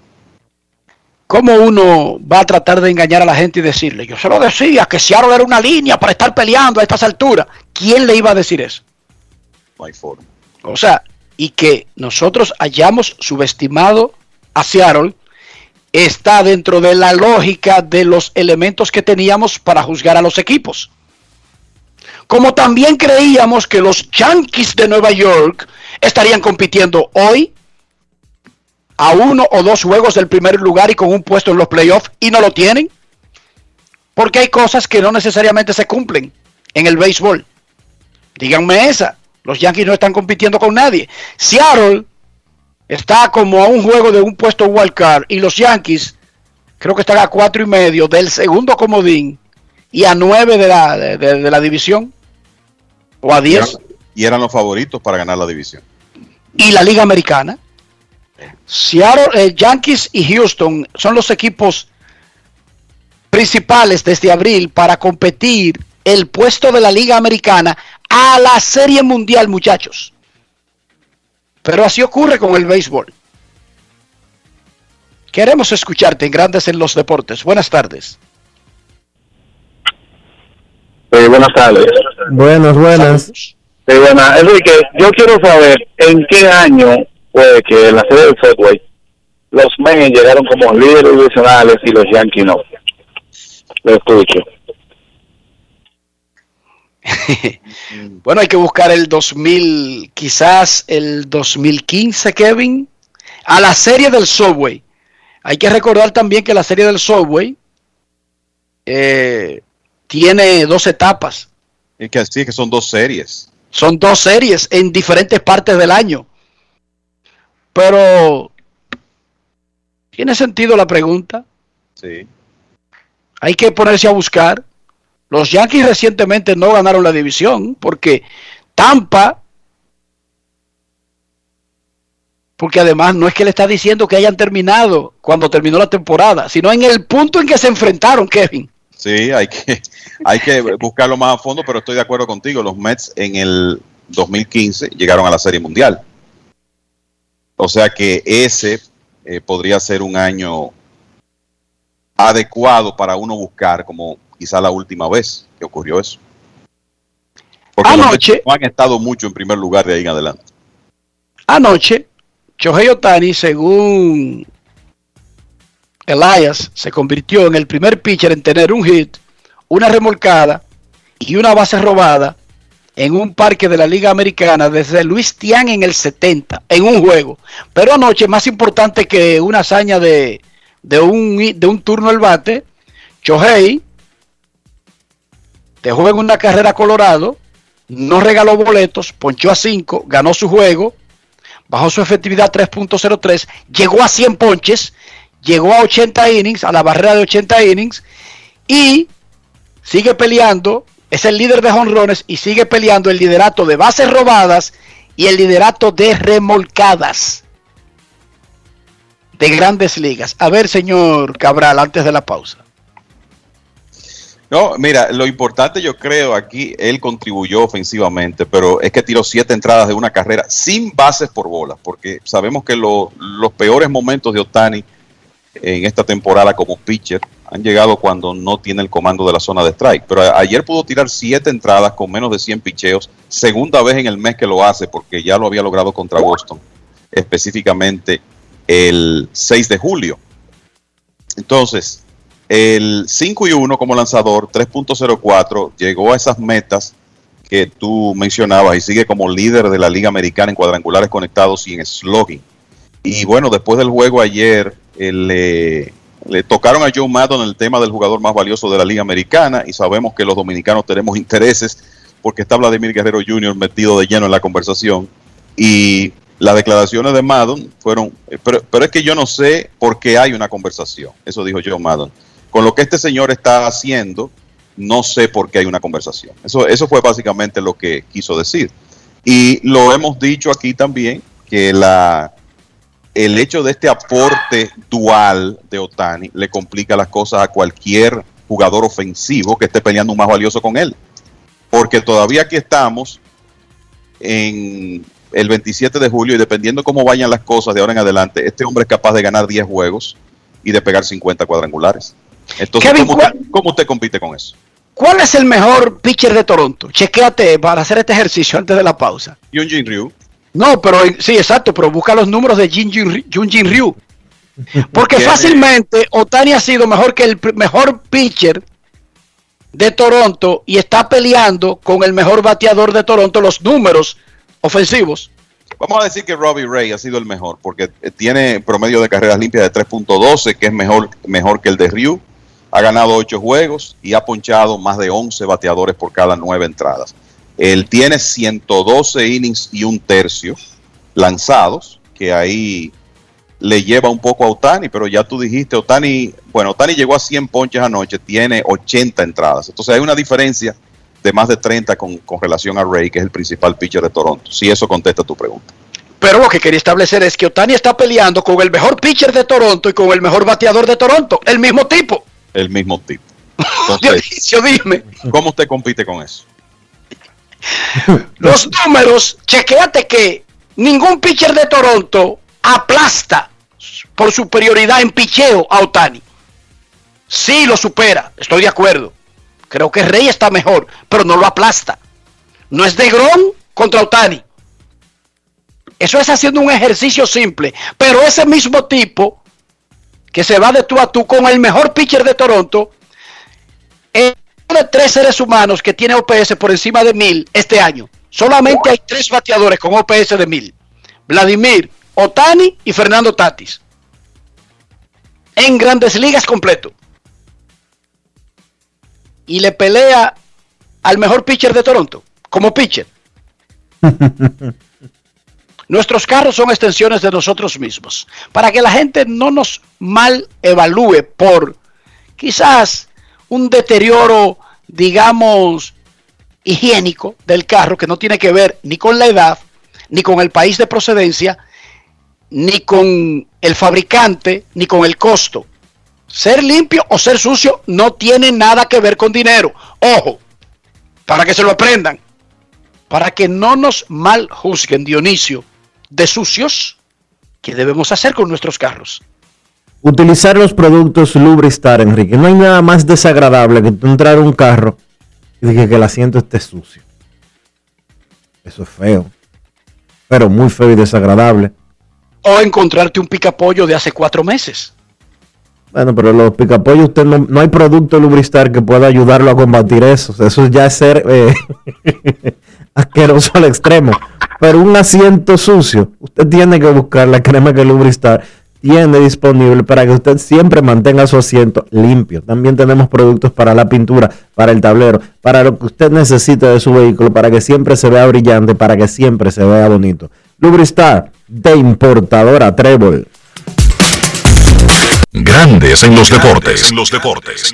¿Cómo uno va a tratar de engañar a la gente y decirle, yo se lo decía, que Seattle era una línea para estar peleando a estas alturas? ¿Quién le iba a decir eso? No hay forma. O sea, y que nosotros hayamos subestimado a Seattle está dentro de la lógica de los elementos que teníamos para juzgar a los equipos. Como también creíamos que los Yankees de Nueva York estarían compitiendo hoy a uno o dos juegos del primer lugar y con un puesto en los playoffs y no lo tienen. Porque hay cosas que no necesariamente se cumplen en el béisbol. Díganme esa. Los Yankees no están compitiendo con nadie. Seattle está como a un juego de un puesto wild card y los Yankees creo que están a cuatro y medio del segundo comodín y a nueve de la, de, de- de la división o a Y diez eran, y eran los favoritos para ganar la división. y la liga americana. Seattle, eh, Yankees y Houston son los equipos principales desde abril para competir el puesto de la liga americana a la serie mundial, muchachos. Pero así ocurre con el béisbol. Queremos escucharte en Grandes en los Deportes. Buenas tardes. Sí, buenas tardes. Buenas, buenas. Sí, buenas. Enrique, yo quiero saber en qué año fue que en la serie del Subway los Mets llegaron como líderes divisionales y los Yankees no. Lo escucho. Bueno, hay que buscar el 2000, quizás el 2015, Kevin, a la serie del Subway. Hay que recordar también que la serie del Subway eh, tiene dos etapas. Es que así es que son dos series. Son dos series en diferentes partes del año. Pero, ¿tiene sentido la pregunta? Sí. Hay que ponerse a buscar. Los Yankees recientemente no ganaron la división porque Tampa, porque además no es que le está diciendo que hayan terminado cuando terminó la temporada, sino en el punto en que se enfrentaron, Kevin. Sí, hay que, hay que buscarlo más a fondo, pero estoy de acuerdo contigo. Los Mets en el 2015 llegaron a la Serie Mundial. O sea que ese eh, podría ser un año adecuado para uno buscar como quizá la última vez que ocurrió eso. Porque Anoche- no han estado mucho en primer lugar de ahí en adelante. Anoche, Shohei Otani, según Elias, se convirtió en el primer pitcher en tener un hit, una remolcada y una base robada en un parque de la Liga Americana desde Luis Tian en el 70, en un juego. Pero anoche, más importante que una hazaña de, de, un, de un turno al bate, Shohei dejó en una carrera a Colorado, no regaló boletos, ponchó a 5, ganó su juego, bajó su efectividad 3.03, llegó a 100 ponches, llegó a 80 innings, a la barrera de 80 innings, y sigue peleando, es el líder de jonrones y sigue peleando el liderato de bases robadas y el liderato de remolcadas de grandes ligas. A ver, señor Cabral, antes de la pausa. No, mira, lo importante yo creo aquí, él contribuyó ofensivamente, pero es que tiró siete entradas de una carrera sin bases por bolas, porque sabemos que lo- los peores momentos de Otani en esta temporada como pitcher han llegado cuando no tiene el comando de la zona de strike. Pero ayer pudo tirar siete entradas con menos de 100 picheos, segunda vez en el mes que lo hace, porque ya lo había logrado contra Boston, específicamente el 6 de julio. Entonces, el 5 y 1 como lanzador, 3.04, llegó a esas metas que tú mencionabas y sigue como líder de la Liga Americana en cuadrangulares conectados y en slugging. Y bueno, después del juego ayer, eh, le, tocaron a Joe Maddon el tema del jugador más valioso de la Liga Americana y sabemos que los dominicanos tenemos intereses porque está Vladimir Guerrero Jr. metido de lleno en la conversación. Y las declaraciones de Maddon fueron, eh, pero, pero es que yo no sé por qué hay una conversación, eso dijo Joe Maddon. Con lo que este señor está haciendo, no sé por qué hay una conversación. Eso, eso fue básicamente lo que quiso decir. Y lo hemos dicho aquí también, que la, el hecho de este aporte dual de Otani le complica las cosas a cualquier jugador ofensivo que esté peleando un más valioso con él. Porque todavía aquí estamos en el 27 de julio y dependiendo cómo vayan las cosas de ahora en adelante, este hombre es capaz de ganar 10 juegos y de pegar 50 cuadrangulares. Entonces, Kevin, ¿cómo, usted, cómo usted compite con eso? ¿Cuál es el mejor pitcher de Toronto? Chequéate para hacer este ejercicio antes de la pausa. Yunjin Ryu. No, pero sí, exacto, pero busca los números de Jin Jin Ryu. Porque fácilmente Otani ha sido mejor que el mejor pitcher de Toronto y está peleando con el mejor bateador de Toronto los números ofensivos. Vamos a decir que Robbie Ray ha sido el mejor, porque eh, tiene promedio de carreras limpias de 3.12, que es mejor, mejor que el de Ryu. Ha ganado 8 juegos y ha ponchado más de 11 bateadores por cada 9 entradas. Él tiene 112 innings y un tercio lanzados, que ahí le lleva un poco a Otani, pero ya tú dijiste, Otani, bueno, Otani llegó a 100 ponches anoche, tiene 80 entradas. Entonces hay una diferencia de más de 30 con, con relación a Ray, que es el principal pitcher de Toronto. Si eso contesta tu pregunta. Pero lo que quería establecer es que Otani está peleando con el mejor pitcher de Toronto y con el mejor bateador de Toronto, el mismo tipo. El mismo tipo. Entonces, Dionisio, dime. ¿cómo usted compite con eso? Los números, chequéate que ningún pitcher de Toronto aplasta por superioridad en picheo a Otani. Sí lo supera, estoy de acuerdo. Creo que Rey está mejor, pero no lo aplasta. No es de Grom contra Otani. Eso es haciendo un ejercicio simple. Pero ese mismo tipo que se va de tú a tú con el mejor pitcher de Toronto, uno de tres seres humanos que tiene OPS por encima de mil este año. Solamente hay tres bateadores con OPS de mil. Vladimir, Otani y Fernando Tatis. En grandes ligas completo. Y le pelea al mejor pitcher de Toronto, como pitcher. Nuestros carros son extensiones de nosotros mismos. Para que la gente no nos mal evalúe por quizás un deterioro, digamos, higiénico del carro que no tiene que ver ni con la edad, ni con el país de procedencia, ni con el fabricante, ni con el costo. Ser limpio o ser sucio no tiene nada que ver con dinero. Ojo, para que se lo aprendan. Para que no nos mal juzguen, Dionisio, de sucios, ¿qué debemos hacer con nuestros carros? Utilizar los productos Lubristar, Enrique. No hay nada más desagradable que tú entrar a un carro y dije que el asiento esté sucio. Eso es feo. Pero muy feo y desagradable. O encontrarte un picapollo de hace cuatro meses. Bueno, pero los picapollos, usted no, no hay producto Lubristar que pueda ayudarlo a combatir eso. Eso ya es ser eh, asqueroso al extremo. Pero un asiento sucio, usted tiene que buscar la crema que Lubristar tiene disponible para que usted siempre mantenga su asiento limpio. También tenemos productos para la pintura, para el tablero, para lo que usted necesite de su vehículo, para que siempre se vea brillante, para que siempre se vea bonito. Lubristar de importadora Trébol. Grandes en los deportes. los deportes.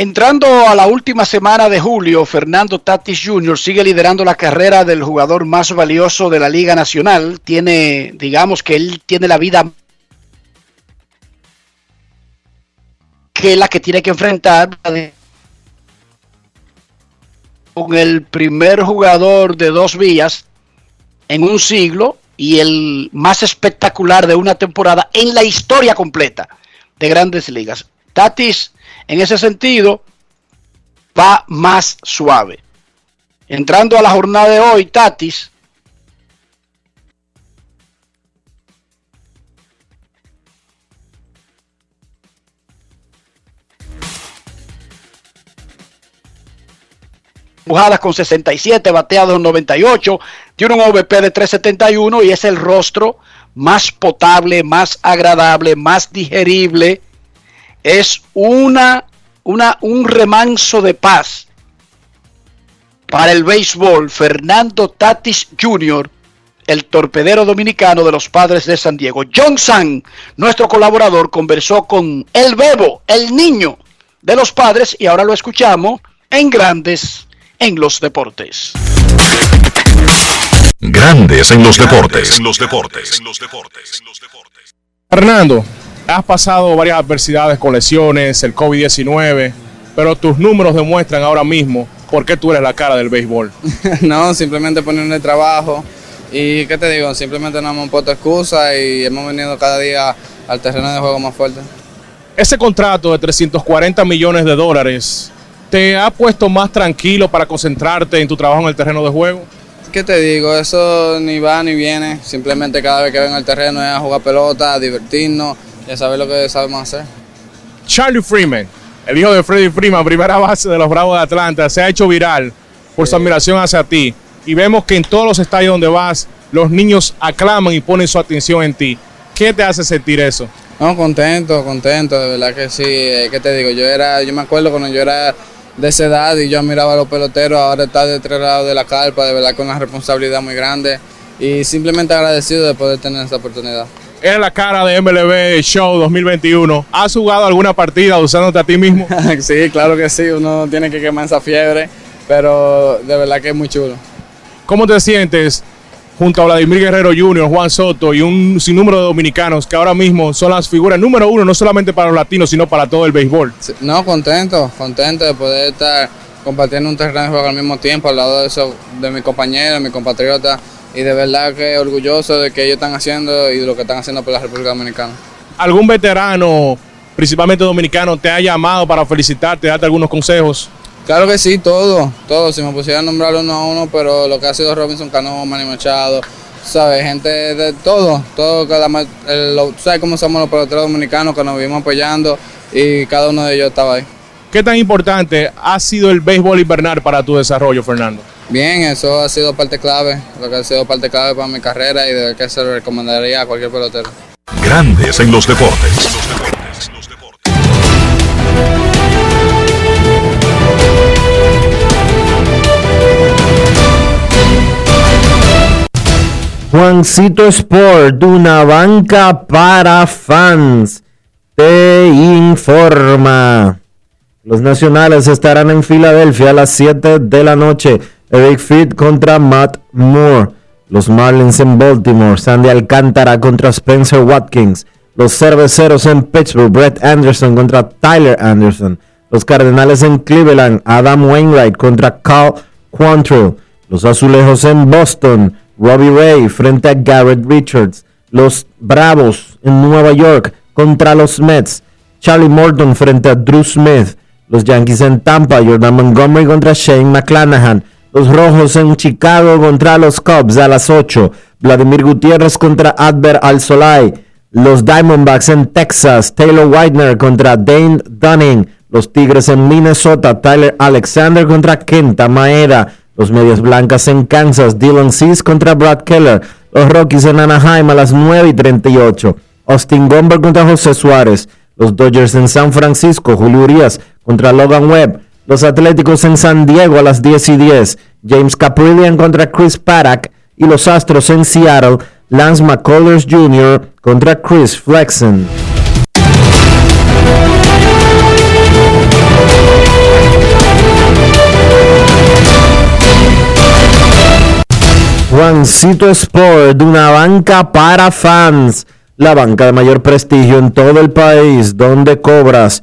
Entrando a la última semana de julio, Fernando Tatis Jr. sigue liderando la carrera del jugador más valioso de la Liga Nacional. Tiene, digamos que él tiene la vida que la que tiene que enfrentar con el primer jugador de dos vías en un siglo y el más espectacular de una temporada en la historia completa de grandes ligas. Tatis, en ese sentido, va más suave. Entrando a la jornada de hoy, Tatis empujadas con 67, bateados 98, tiene un OVP de 371 y es el rostro más potable, más agradable, más digerible. Es una, una, un remanso de paz para el béisbol. Fernando Tatis Jr., el torpedero dominicano de los padres de San Diego. John San, nuestro colaborador, conversó con el bebo, el niño de los padres, y ahora lo escuchamos en grandes en los deportes. Grandes en los deportes. En los deportes. Fernando, has pasado varias adversidades con lesiones, el COVID-19, pero tus números demuestran ahora mismo por qué tú eres la cara del béisbol. no, simplemente poniendo el trabajo. Y qué te digo, simplemente no hemos puesto excusa y hemos venido cada día al terreno de juego más fuerte. Ese contrato de 340 millones de dólares ¿Te ha puesto más tranquilo para concentrarte en tu trabajo en el terreno de juego? ¿Qué te digo? Eso ni va ni viene. Simplemente cada vez que vengo al terreno es a jugar pelota, a divertirnos y a saber lo que sabemos hacer. Charlie Freeman, el hijo de Freddie Freeman, primera base de los Bravos de Atlanta, se ha hecho viral por su admiración hacia ti. Y vemos que en todos los estadios donde vas, los niños aclaman y ponen su atención en ti. ¿Qué te hace sentir eso? No, contento, contento, de verdad que sí. Eh, ¿Qué te digo? Yo era, yo me acuerdo cuando yo era de esa edad y yo miraba a los peloteros, ahora está de tres lados de la carpa, de verdad con una responsabilidad muy grande y simplemente agradecido de poder tener esta oportunidad. Eres la cara de MLB Show 2021. ¿Has jugado alguna partida usándote a ti mismo? sí, claro que sí, uno tiene que quemar esa fiebre, pero de verdad que es muy chulo. ¿Cómo te sientes junto a Vladimir Guerrero Jr., Juan Soto y un sinnúmero de dominicanos que ahora mismo son las figuras número uno, no solamente para los latinos, sino para todo el béisbol. no, contento, contento de poder estar compartiendo un terreno de juego al mismo tiempo al lado de eso, de mi compañero, mi compatriota, y de verdad que orgulloso de que ellos están haciendo y de lo que están haciendo por la República Dominicana. ¿Algún veterano, principalmente dominicano, te ha llamado para felicitarte, darte algunos consejos? Claro que sí, todo, todo. Si me pusiera a nombrar uno a uno, pero lo que ha sido Robinson Cano, Manny Machado, ¿sabes? Gente de todo, todo, cada, ¿sabes cómo somos los peloteros dominicanos que nos vivimos apoyando y cada uno de ellos estaba ahí. ¿Qué tan importante ha sido el béisbol invernal para tu desarrollo, Fernando? Bien, eso ha sido parte clave, lo que ha sido parte clave para mi carrera y de que se lo recomendaría a cualquier pelotero. Grandes en los deportes. Juancito Sport, una banca para fans, te informa. Los nacionales estarán en Filadelfia a las 7 de la noche. Eric Fit contra Matt Moore. Los Marlins en Baltimore. Sandy Alcántara contra Spencer Watkins. Los Cerveceros en Pittsburgh. Brett Anderson contra Tyler Anderson. Los Cardenales en Cleveland. Adam Wainwright contra Carl Quantrill. Los Azulejos en Boston. Robbie Ray frente a Garrett Richards. Los Bravos en Nueva York contra los Mets. Charlie Morton frente a Drew Smith. Los Yankees en Tampa. Jordan Montgomery contra Shane McClanahan. Los Rojos en Chicago contra los Cubs a las 8. Vladimir Gutiérrez contra Adver Al-Solay. Los Diamondbacks en Texas. Taylor Whitener contra Dane Dunning. Los Tigres en Minnesota. Tyler Alexander contra Kenta Maeda. Los Medias Blancas en Kansas, Dylan Cease contra Brad Keller. Los Rockies en Anaheim a las 9 y 38. Austin Gomber contra José Suárez. Los Dodgers en San Francisco, Julio Urias contra Logan Webb. Los Atléticos en San Diego a las 10 y 10. James Caprillian contra Chris Paddock. Y los Astros en Seattle. Lance McCullers Jr. contra Chris Flexen. Juancito Sport, una banca para fans. La banca de mayor prestigio en todo el país, donde cobras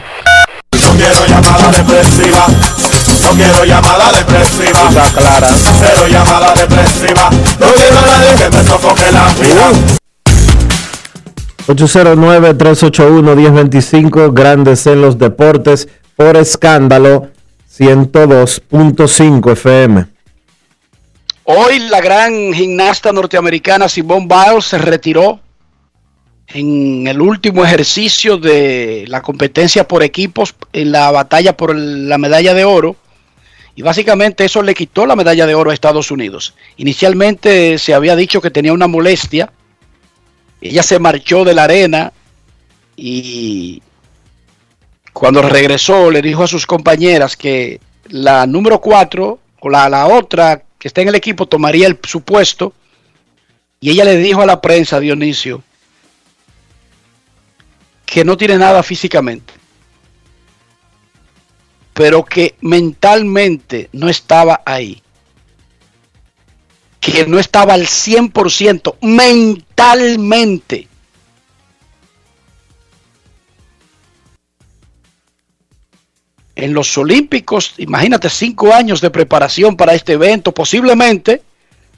No quiero llamada depresiva. No quiero llamada depresiva. Está clara. Cero llamada depresiva. No quiero a nadie que me sofoque la vida. 809-381-1025, Grandes en los deportes, por escándalo 102.5 FM. Hoy la gran gimnasta norteamericana Simone Biles se retiró en el último ejercicio de la competencia por equipos en la batalla por la medalla de oro. Y básicamente eso le quitó la medalla de oro a Estados Unidos. Inicialmente se había dicho que tenía una molestia. Ella se marchó de la arena y cuando regresó le dijo a sus compañeras que la número 4 o la, la otra que está en el equipo tomaría el, su puesto. Y ella le dijo a la prensa, Dionisio, que no tiene nada físicamente, pero que mentalmente no estaba ahí. Que no estaba al 100% mentalmente. En los Olímpicos, imagínate cinco años de preparación para este evento, posiblemente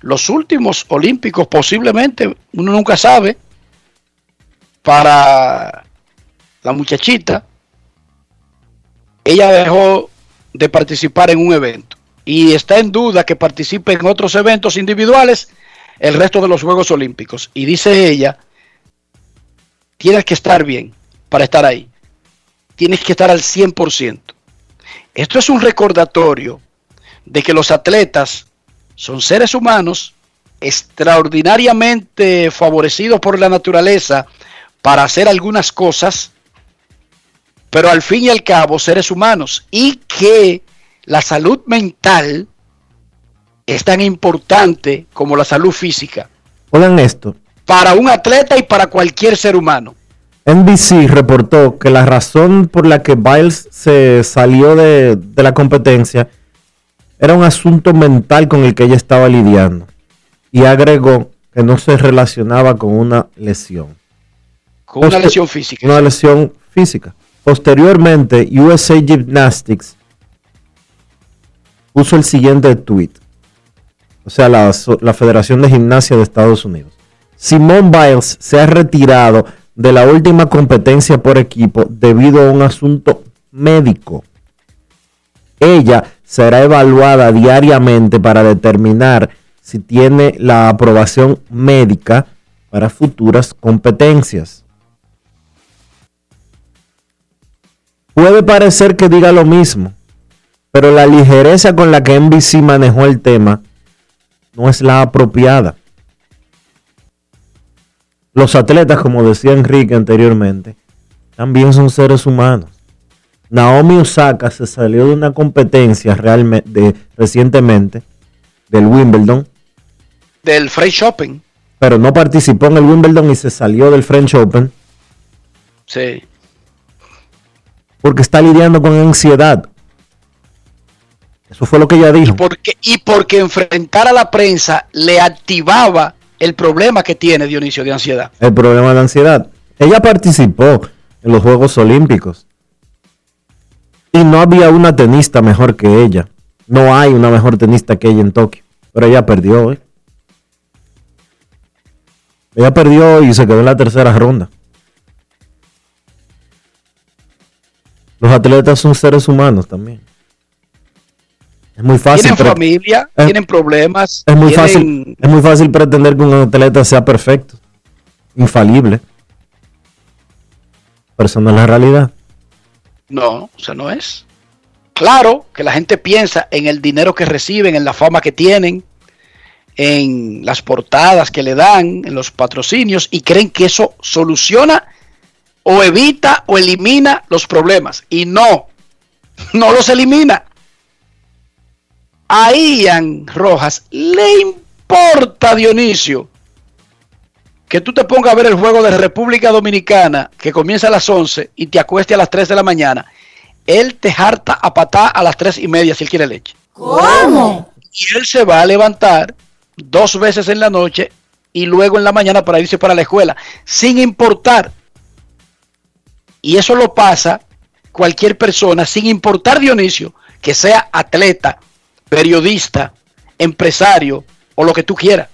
los últimos Olímpicos, posiblemente, uno nunca sabe, para la muchachita, ella dejó de participar en un evento y está en duda que participe en otros eventos individuales el resto de los Juegos Olímpicos. Y dice ella, tienes que estar bien para estar ahí. Tienes que estar al 100%. Esto es un recordatorio de que los atletas son seres humanos extraordinariamente favorecidos por la naturaleza para hacer algunas cosas, pero al fin y al cabo seres humanos y que la salud mental es tan importante como la salud física Oigan esto. para un atleta y para cualquier ser humano. NBC reportó que la razón por la que Biles se salió de, de la competencia era un asunto mental con el que ella estaba lidiando. Y agregó que no se relacionaba con una lesión. Con una lesión física. Una lesión física. Posteriormente, USA Gymnastics puso el siguiente tweet. O sea, la, la Federación de Gimnasia de Estados Unidos. Simone Biles se ha retirado de la última competencia por equipo debido a un asunto médico. Ella será evaluada diariamente para determinar si tiene la aprobación médica para futuras competencias. Puede parecer que diga lo mismo, pero la ligereza con la que NBC manejó el tema no es la apropiada. Los atletas, como decía Enrique anteriormente, también son seres humanos. Naomi Osaka se salió de una competencia realmente de- recientemente del Wimbledon, Del French Open. pero no participó en el Wimbledon y se salió del French Open Sí. Porque está lidiando con ansiedad. Eso fue lo que ella dijo. Porque, y porque enfrentar a la prensa le activaba el problema que tiene Dionisio de ansiedad. El problema de ansiedad. Ella participó en los Juegos Olímpicos y no había una tenista mejor que ella. No hay una mejor tenista que ella en Tokio, pero ella perdió hoy. Ella perdió y se quedó en la tercera ronda. Los atletas son seres humanos también. Es muy fácil. Tienen familia, es- tienen problemas. Es muy tienen- fácil, es muy fácil pretender que un atleta sea perfecto, infalible. Pero eso no es la realidad. No, o sea, no es. Claro que la gente piensa en el dinero que reciben, en la fama que tienen, en las portadas que le dan, en los patrocinios, y creen que eso soluciona o evita o elimina los problemas. Y no, no los elimina. A Ian Rojas le importa, Dionisio, que tú te pongas a ver el juego de República Dominicana que comienza a las 11 y te acueste a las 3 de la mañana. Él te harta a patá a las 3 y media si él quiere leche. ¿Cómo? Y él se va a levantar dos veces en la noche y luego en la mañana para irse para la escuela, sin importar. Y eso lo pasa cualquier persona, sin importar Dionisio, que sea atleta, periodista, empresario o lo que tú quieras.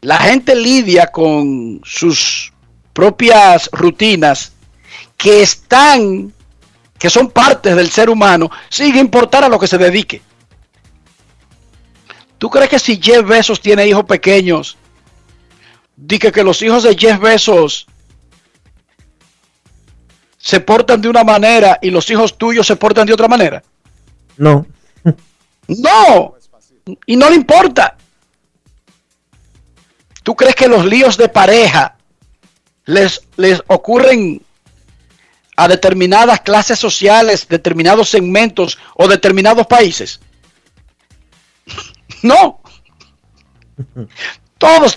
La gente lidia con sus propias rutinas que están, que son partes del ser humano, sin importar a lo que se dedique. ¿Tú crees que si Jeff Bezos tiene hijos pequeños, dice que los hijos de Jeff Bezos se portan de una manera y los hijos tuyos se portan de otra manera? No. No. Y no le importa. ¿Tú crees que los líos de pareja les, les ocurren a determinadas clases sociales, determinados segmentos o determinados países? No. Todos,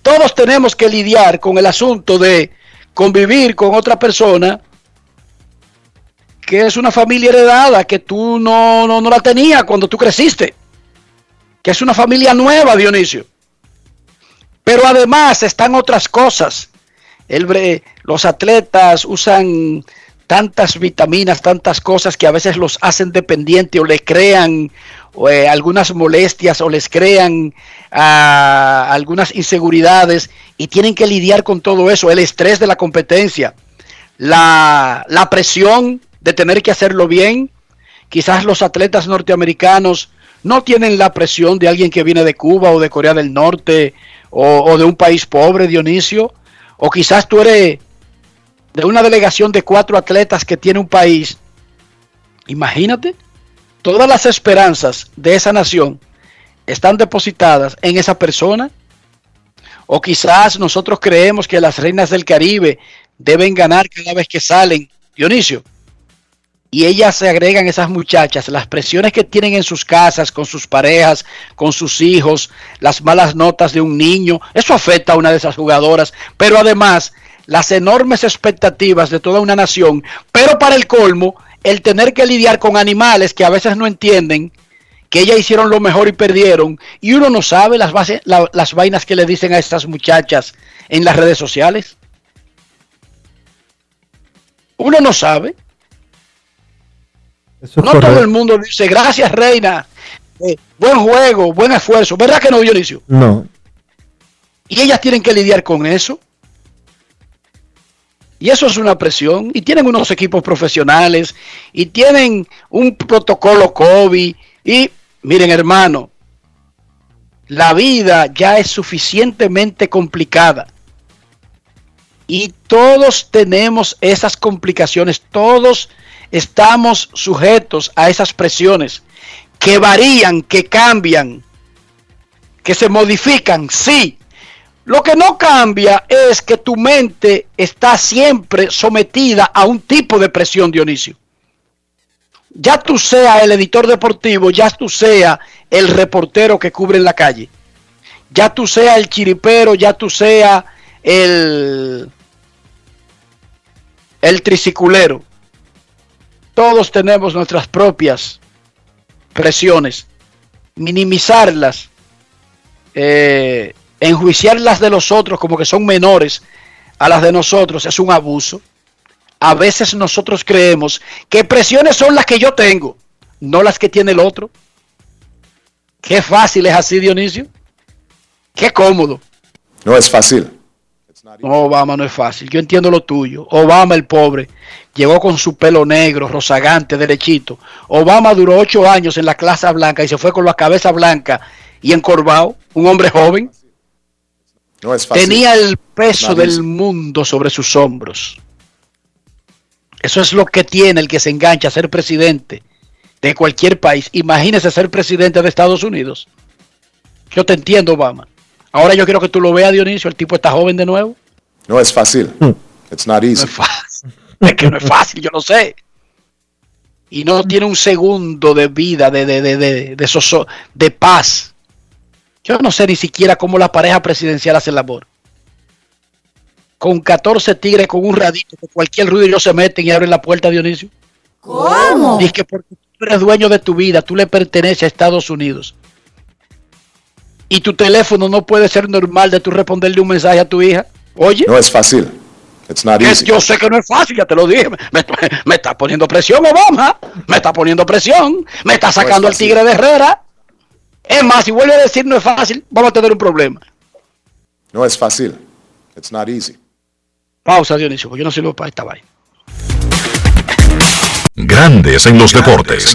todos tenemos que lidiar con el asunto de convivir con otra persona que es una familia heredada que tú no, no, no la tenías cuando tú creciste. Que es una familia nueva, Dionisio. Pero además están otras cosas. Los atletas usan tantas vitaminas, tantas cosas que a veces los hacen dependientes o le crean eh, algunas molestias o les crean ah, algunas inseguridades y tienen que lidiar con todo eso, el estrés de la competencia, la, la presión de tener que hacerlo bien. Quizás los atletas norteamericanos no tienen la presión de alguien que viene de Cuba o de Corea del Norte o, de un país pobre, Dionisio. O quizás tú eres de una delegación de cuatro atletas que tiene un país. Imagínate, todas las esperanzas de esa nación están depositadas en esa persona. O quizás nosotros creemos que las reinas del Caribe deben ganar cada vez que salen. Dionisio, y ellas se agregan esas muchachas, las presiones que tienen en sus casas, con sus parejas, con sus hijos, las malas notas de un niño, eso afecta a una de esas jugadoras, pero además las enormes expectativas de toda una nación, pero para el colmo, el tener que lidiar con animales que a veces no entienden que ellas hicieron lo mejor y perdieron, y uno no sabe las, las vainas que le dicen a estas muchachas en las redes sociales. Uno no sabe. Es No todo el mundo dice, gracias Reina, eh, buen juego, buen esfuerzo. ¿Verdad que no, Dionisio? No. Y ellas tienen que lidiar con eso. Y eso es una presión. Y tienen unos equipos profesionales. Y tienen un protocolo COVID. Y miren hermano, la vida ya es suficientemente complicada. Y todos tenemos esas complicaciones. Todos estamos sujetos a esas presiones que varían, que cambian, que se modifican, sí. Lo que no cambia es que tu mente está siempre sometida a un tipo de presión, Dionisio. Ya tú sea el editor deportivo, ya tú sea el reportero que cubre en la calle, ya tú sea el chiripero, ya tú sea el, el triciculero. Todos tenemos nuestras propias presiones. Minimizarlas, eh, enjuiciar las de los otros como que son menores a las de nosotros es un abuso. A veces nosotros creemos que presiones son las que yo tengo, no las que tiene el otro. Qué fácil es así, Dionisio. Qué cómodo. No es fácil. No, Obama no es fácil. Yo entiendo lo tuyo. Obama, el pobre, llegó con su pelo negro, rozagante, derechito. Obama duró ocho años en la clase blanca y se fue con la cabeza blanca y encorvado. Un hombre joven. No es fácil. Tenía el peso Nadie- del mundo sobre sus hombros. Eso es lo que tiene el que se engancha a ser presidente de cualquier país. Imagínese ser presidente de Estados Unidos. Yo te entiendo, Obama. Ahora yo quiero que tú lo veas, Dionisio. El tipo está joven de nuevo. No es fácil. It's not easy. Es que no es fácil, yo lo sé. Y no tiene un segundo de vida, de, de, de, de, de, soso- de paz. Yo no sé ni siquiera cómo la pareja presidencial hace el amor. Con 14 tigres, con un radito, que cualquier ruido ellos se meten y abren la puerta, Dionisio. ¿Cómo? Dice que porque tú eres dueño de tu vida, tú le perteneces a Estados Unidos. Y tu teléfono no puede ser normal de tú responderle un mensaje a tu hija. Oye, No es fácil. It's not es- yo sé que no es fácil, ya te lo dije. Me, me- me está poniendo presión, Obama. Me está poniendo presión. Me está sacando al tigre de Herrera. Es más, si vuelve a decir no es fácil, vamos a tener un problema. No es fácil. It's not easy. Pausa, Dionisio, porque yo no sirvo para esta vaina. Grandes en los deportes.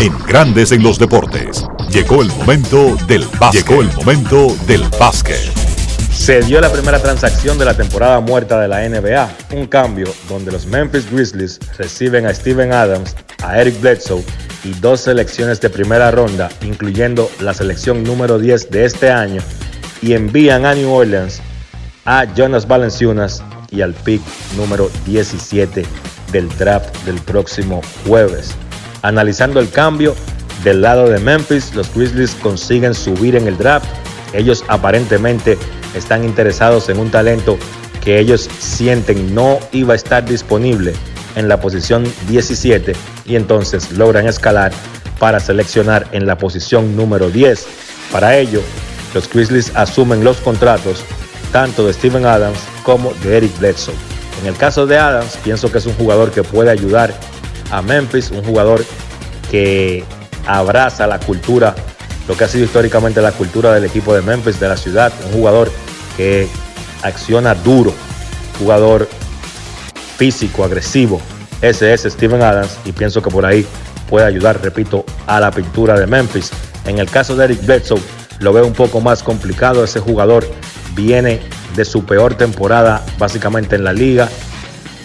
En Grandes en los deportes. Llegó el momento del básquet. Llegó el momento del básquet. Se dio la primera transacción de la temporada muerta de la NBA, un cambio donde los Memphis Grizzlies reciben a Steven Adams, a Eric Bledsoe y dos selecciones de primera ronda, incluyendo la selección número 10 de este año, y envían a New Orleans a Jonas Valanciunas y al pick número 17 del draft del próximo jueves. Analizando el cambio del lado de Memphis, los Grizzlies consiguen subir en el draft. Ellos aparentemente están interesados en un talento que ellos sienten no iba a estar disponible en la posición 17 y entonces logran escalar para seleccionar en la posición número 10. Para ello, los Grizzlies asumen los contratos tanto de Steven Adams como de Eric Bledsoe. En el caso de Adams, pienso que es un jugador que puede ayudar a Memphis, un jugador que abraza la cultura, lo que ha sido históricamente la cultura del equipo de Memphis, de la ciudad, un jugador que acciona duro, jugador físico, agresivo. Ese es Steven Adams y pienso que por ahí puede ayudar, repito, a la pintura de Memphis. En el caso de Eric Bledsoe, lo veo un poco más complicado. Ese jugador viene de su peor temporada básicamente en la liga.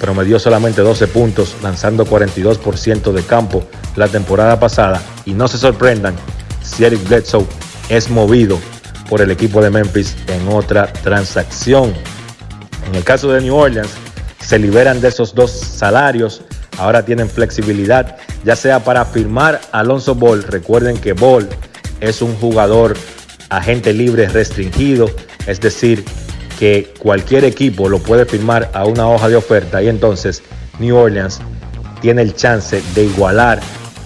Promedió solamente 12 puntos, lanzando 42% de campo la temporada pasada. Y no se sorprendan si Eric Bledsoe es movido por el equipo de Memphis en otra transacción. En el caso de New Orleans, se liberan de esos dos salarios. Ahora tienen flexibilidad, ya sea para firmar Alonso Ball. Recuerden que Ball es un jugador agente libre restringido, es decir, que cualquier equipo lo puede firmar a una hoja de oferta y entonces New Orleans tiene el chance de igualar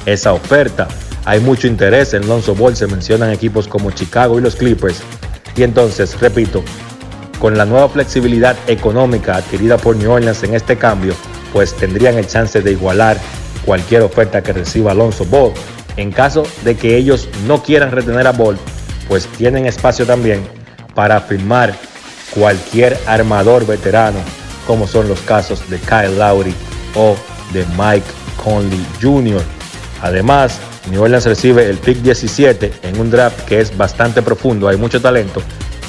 esa oferta. Hay mucho interés en Lonzo Ball, se mencionan equipos como Chicago y los Clippers. Y entonces, repito, con la nueva flexibilidad económica adquirida por New Orleans en este cambio, pues tendrían el chance de igualar cualquier oferta que reciba Alonso Ball. En caso de que ellos no quieran retener a Ball, pues tienen espacio también para firmar cualquier armador veterano, como son los casos de Kyle Lowry o de Mike Conley Jr. Además, New Orleans recibe el pick 17 en un draft que es bastante profundo, hay mucho talento,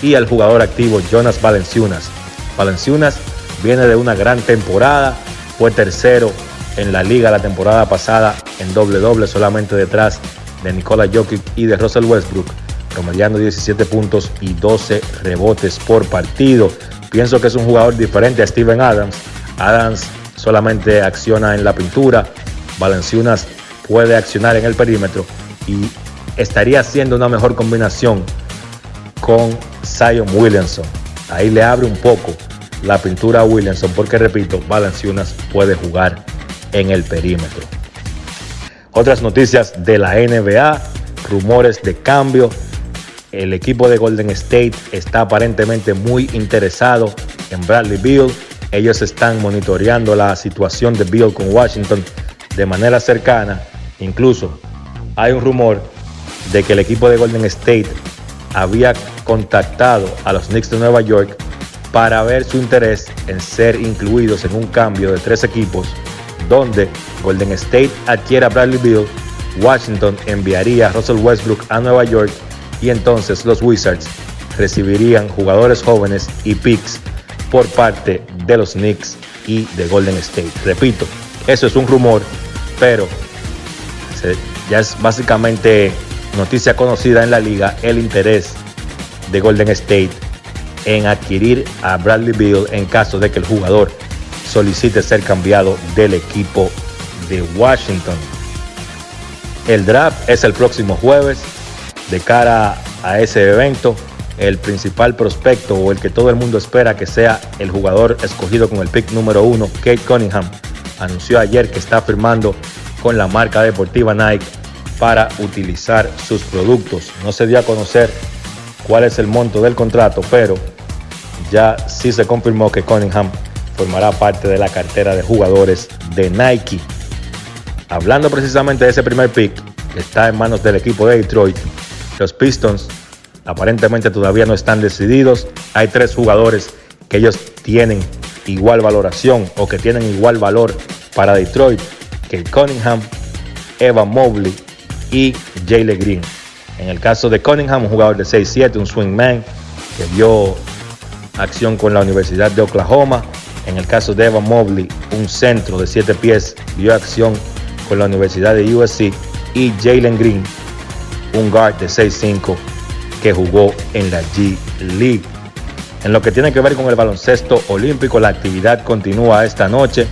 y al jugador activo Jonas Valenciunas. Valenciunas viene de una gran temporada, fue tercero en la liga la temporada pasada en doble doble solamente detrás de Nikola Jokic y de Russell Westbrook, promediando 17 puntos y 12 rebotes por partido. Pienso que es un jugador diferente a Steven Adams. Adams solamente acciona en la pintura, Valenciunas puede accionar en el perímetro y estaría haciendo una mejor combinación con Zion Williamson. Ahí le abre un poco la pintura a Williamson porque repito, Valenciunas puede jugar en el perímetro. Otras noticias de la NBA, rumores de cambio. El equipo de Golden State está aparentemente muy interesado en Bradley Beal. Ellos están monitoreando la situación de Beal con Washington de manera cercana. Incluso hay un rumor de que el equipo de Golden State había contactado a los Knicks de Nueva York para ver su interés en ser incluidos en un cambio de tres equipos donde Golden State adquiere a Bradley Beal, Washington enviaría a Russell Westbrook a Nueva York y entonces los Wizards recibirían jugadores jóvenes y picks por parte de los Knicks y de Golden State. Repito, eso es un rumor, pero ya es básicamente noticia conocida en la liga el interés de Golden State en adquirir a Bradley Beal en caso de que el jugador solicite ser cambiado del equipo de Washington. El draft es el próximo jueves. De cara a ese evento, el principal prospecto o el que todo el mundo espera que sea el jugador escogido con el pick número uno, Kate Cunningham, anunció ayer que está firmando con la marca deportiva Nike para utilizar sus productos. No se dio a conocer cuál es el monto del contrato, pero ya sí se confirmó que Cunningham formará parte de la cartera de jugadores de Nike. Hablando precisamente de ese primer pick está en manos del equipo de Detroit, los Pistons aparentemente todavía no están decididos. Hay tres jugadores que ellos tienen igual valoración o que tienen igual valor para Detroit, que Cunningham, Evan Mobley y Jalen Green. En el caso de Cunningham, un jugador de 6'7, un swingman que dio acción con la Universidad de Oklahoma. En el caso de Evan Mobley, un centro de 7 pies, dio acción con la Universidad de USC. Y Jalen Green, un guard de 6'5 que jugó en la G League. En lo que tiene que ver con el baloncesto olímpico, la actividad continúa esta noche.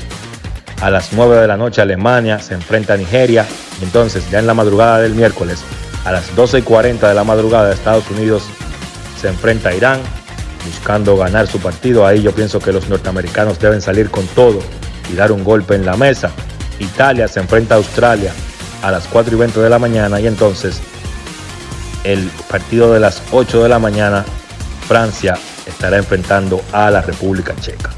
A las 9 de la noche Alemania se enfrenta a Nigeria. Entonces ya en la madrugada del miércoles, a las 12 y 40 de la madrugada Estados Unidos se enfrenta a Irán buscando ganar su partido. Ahí yo pienso que los norteamericanos deben salir con todo y dar un golpe en la mesa. Italia se enfrenta a Australia a las 4 y 20 de la mañana y entonces el partido de las 8 de la mañana Francia estará enfrentando a la República Checa.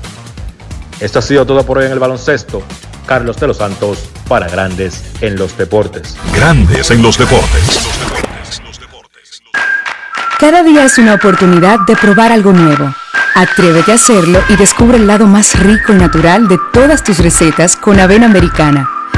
Esto ha sido todo por hoy en el baloncesto. Carlos de los Santos para Grandes en los Deportes. Grandes en los Deportes. Cada día es una oportunidad de probar algo nuevo. Atrévete a hacerlo y descubre el lado más rico y natural de todas tus recetas con avena americana.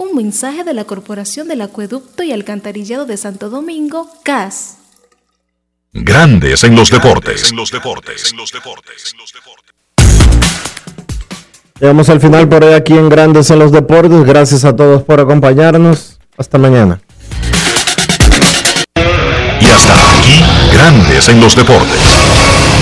Un mensaje de la Corporación del Acueducto y Alcantarillado de Santo Domingo, CAS. Grandes en los deportes. En los deportes. En los deportes. Llegamos al final por hoy aquí en Grandes en los Deportes. Gracias a todos por acompañarnos. Hasta mañana. Y hasta aquí, Grandes en los Deportes.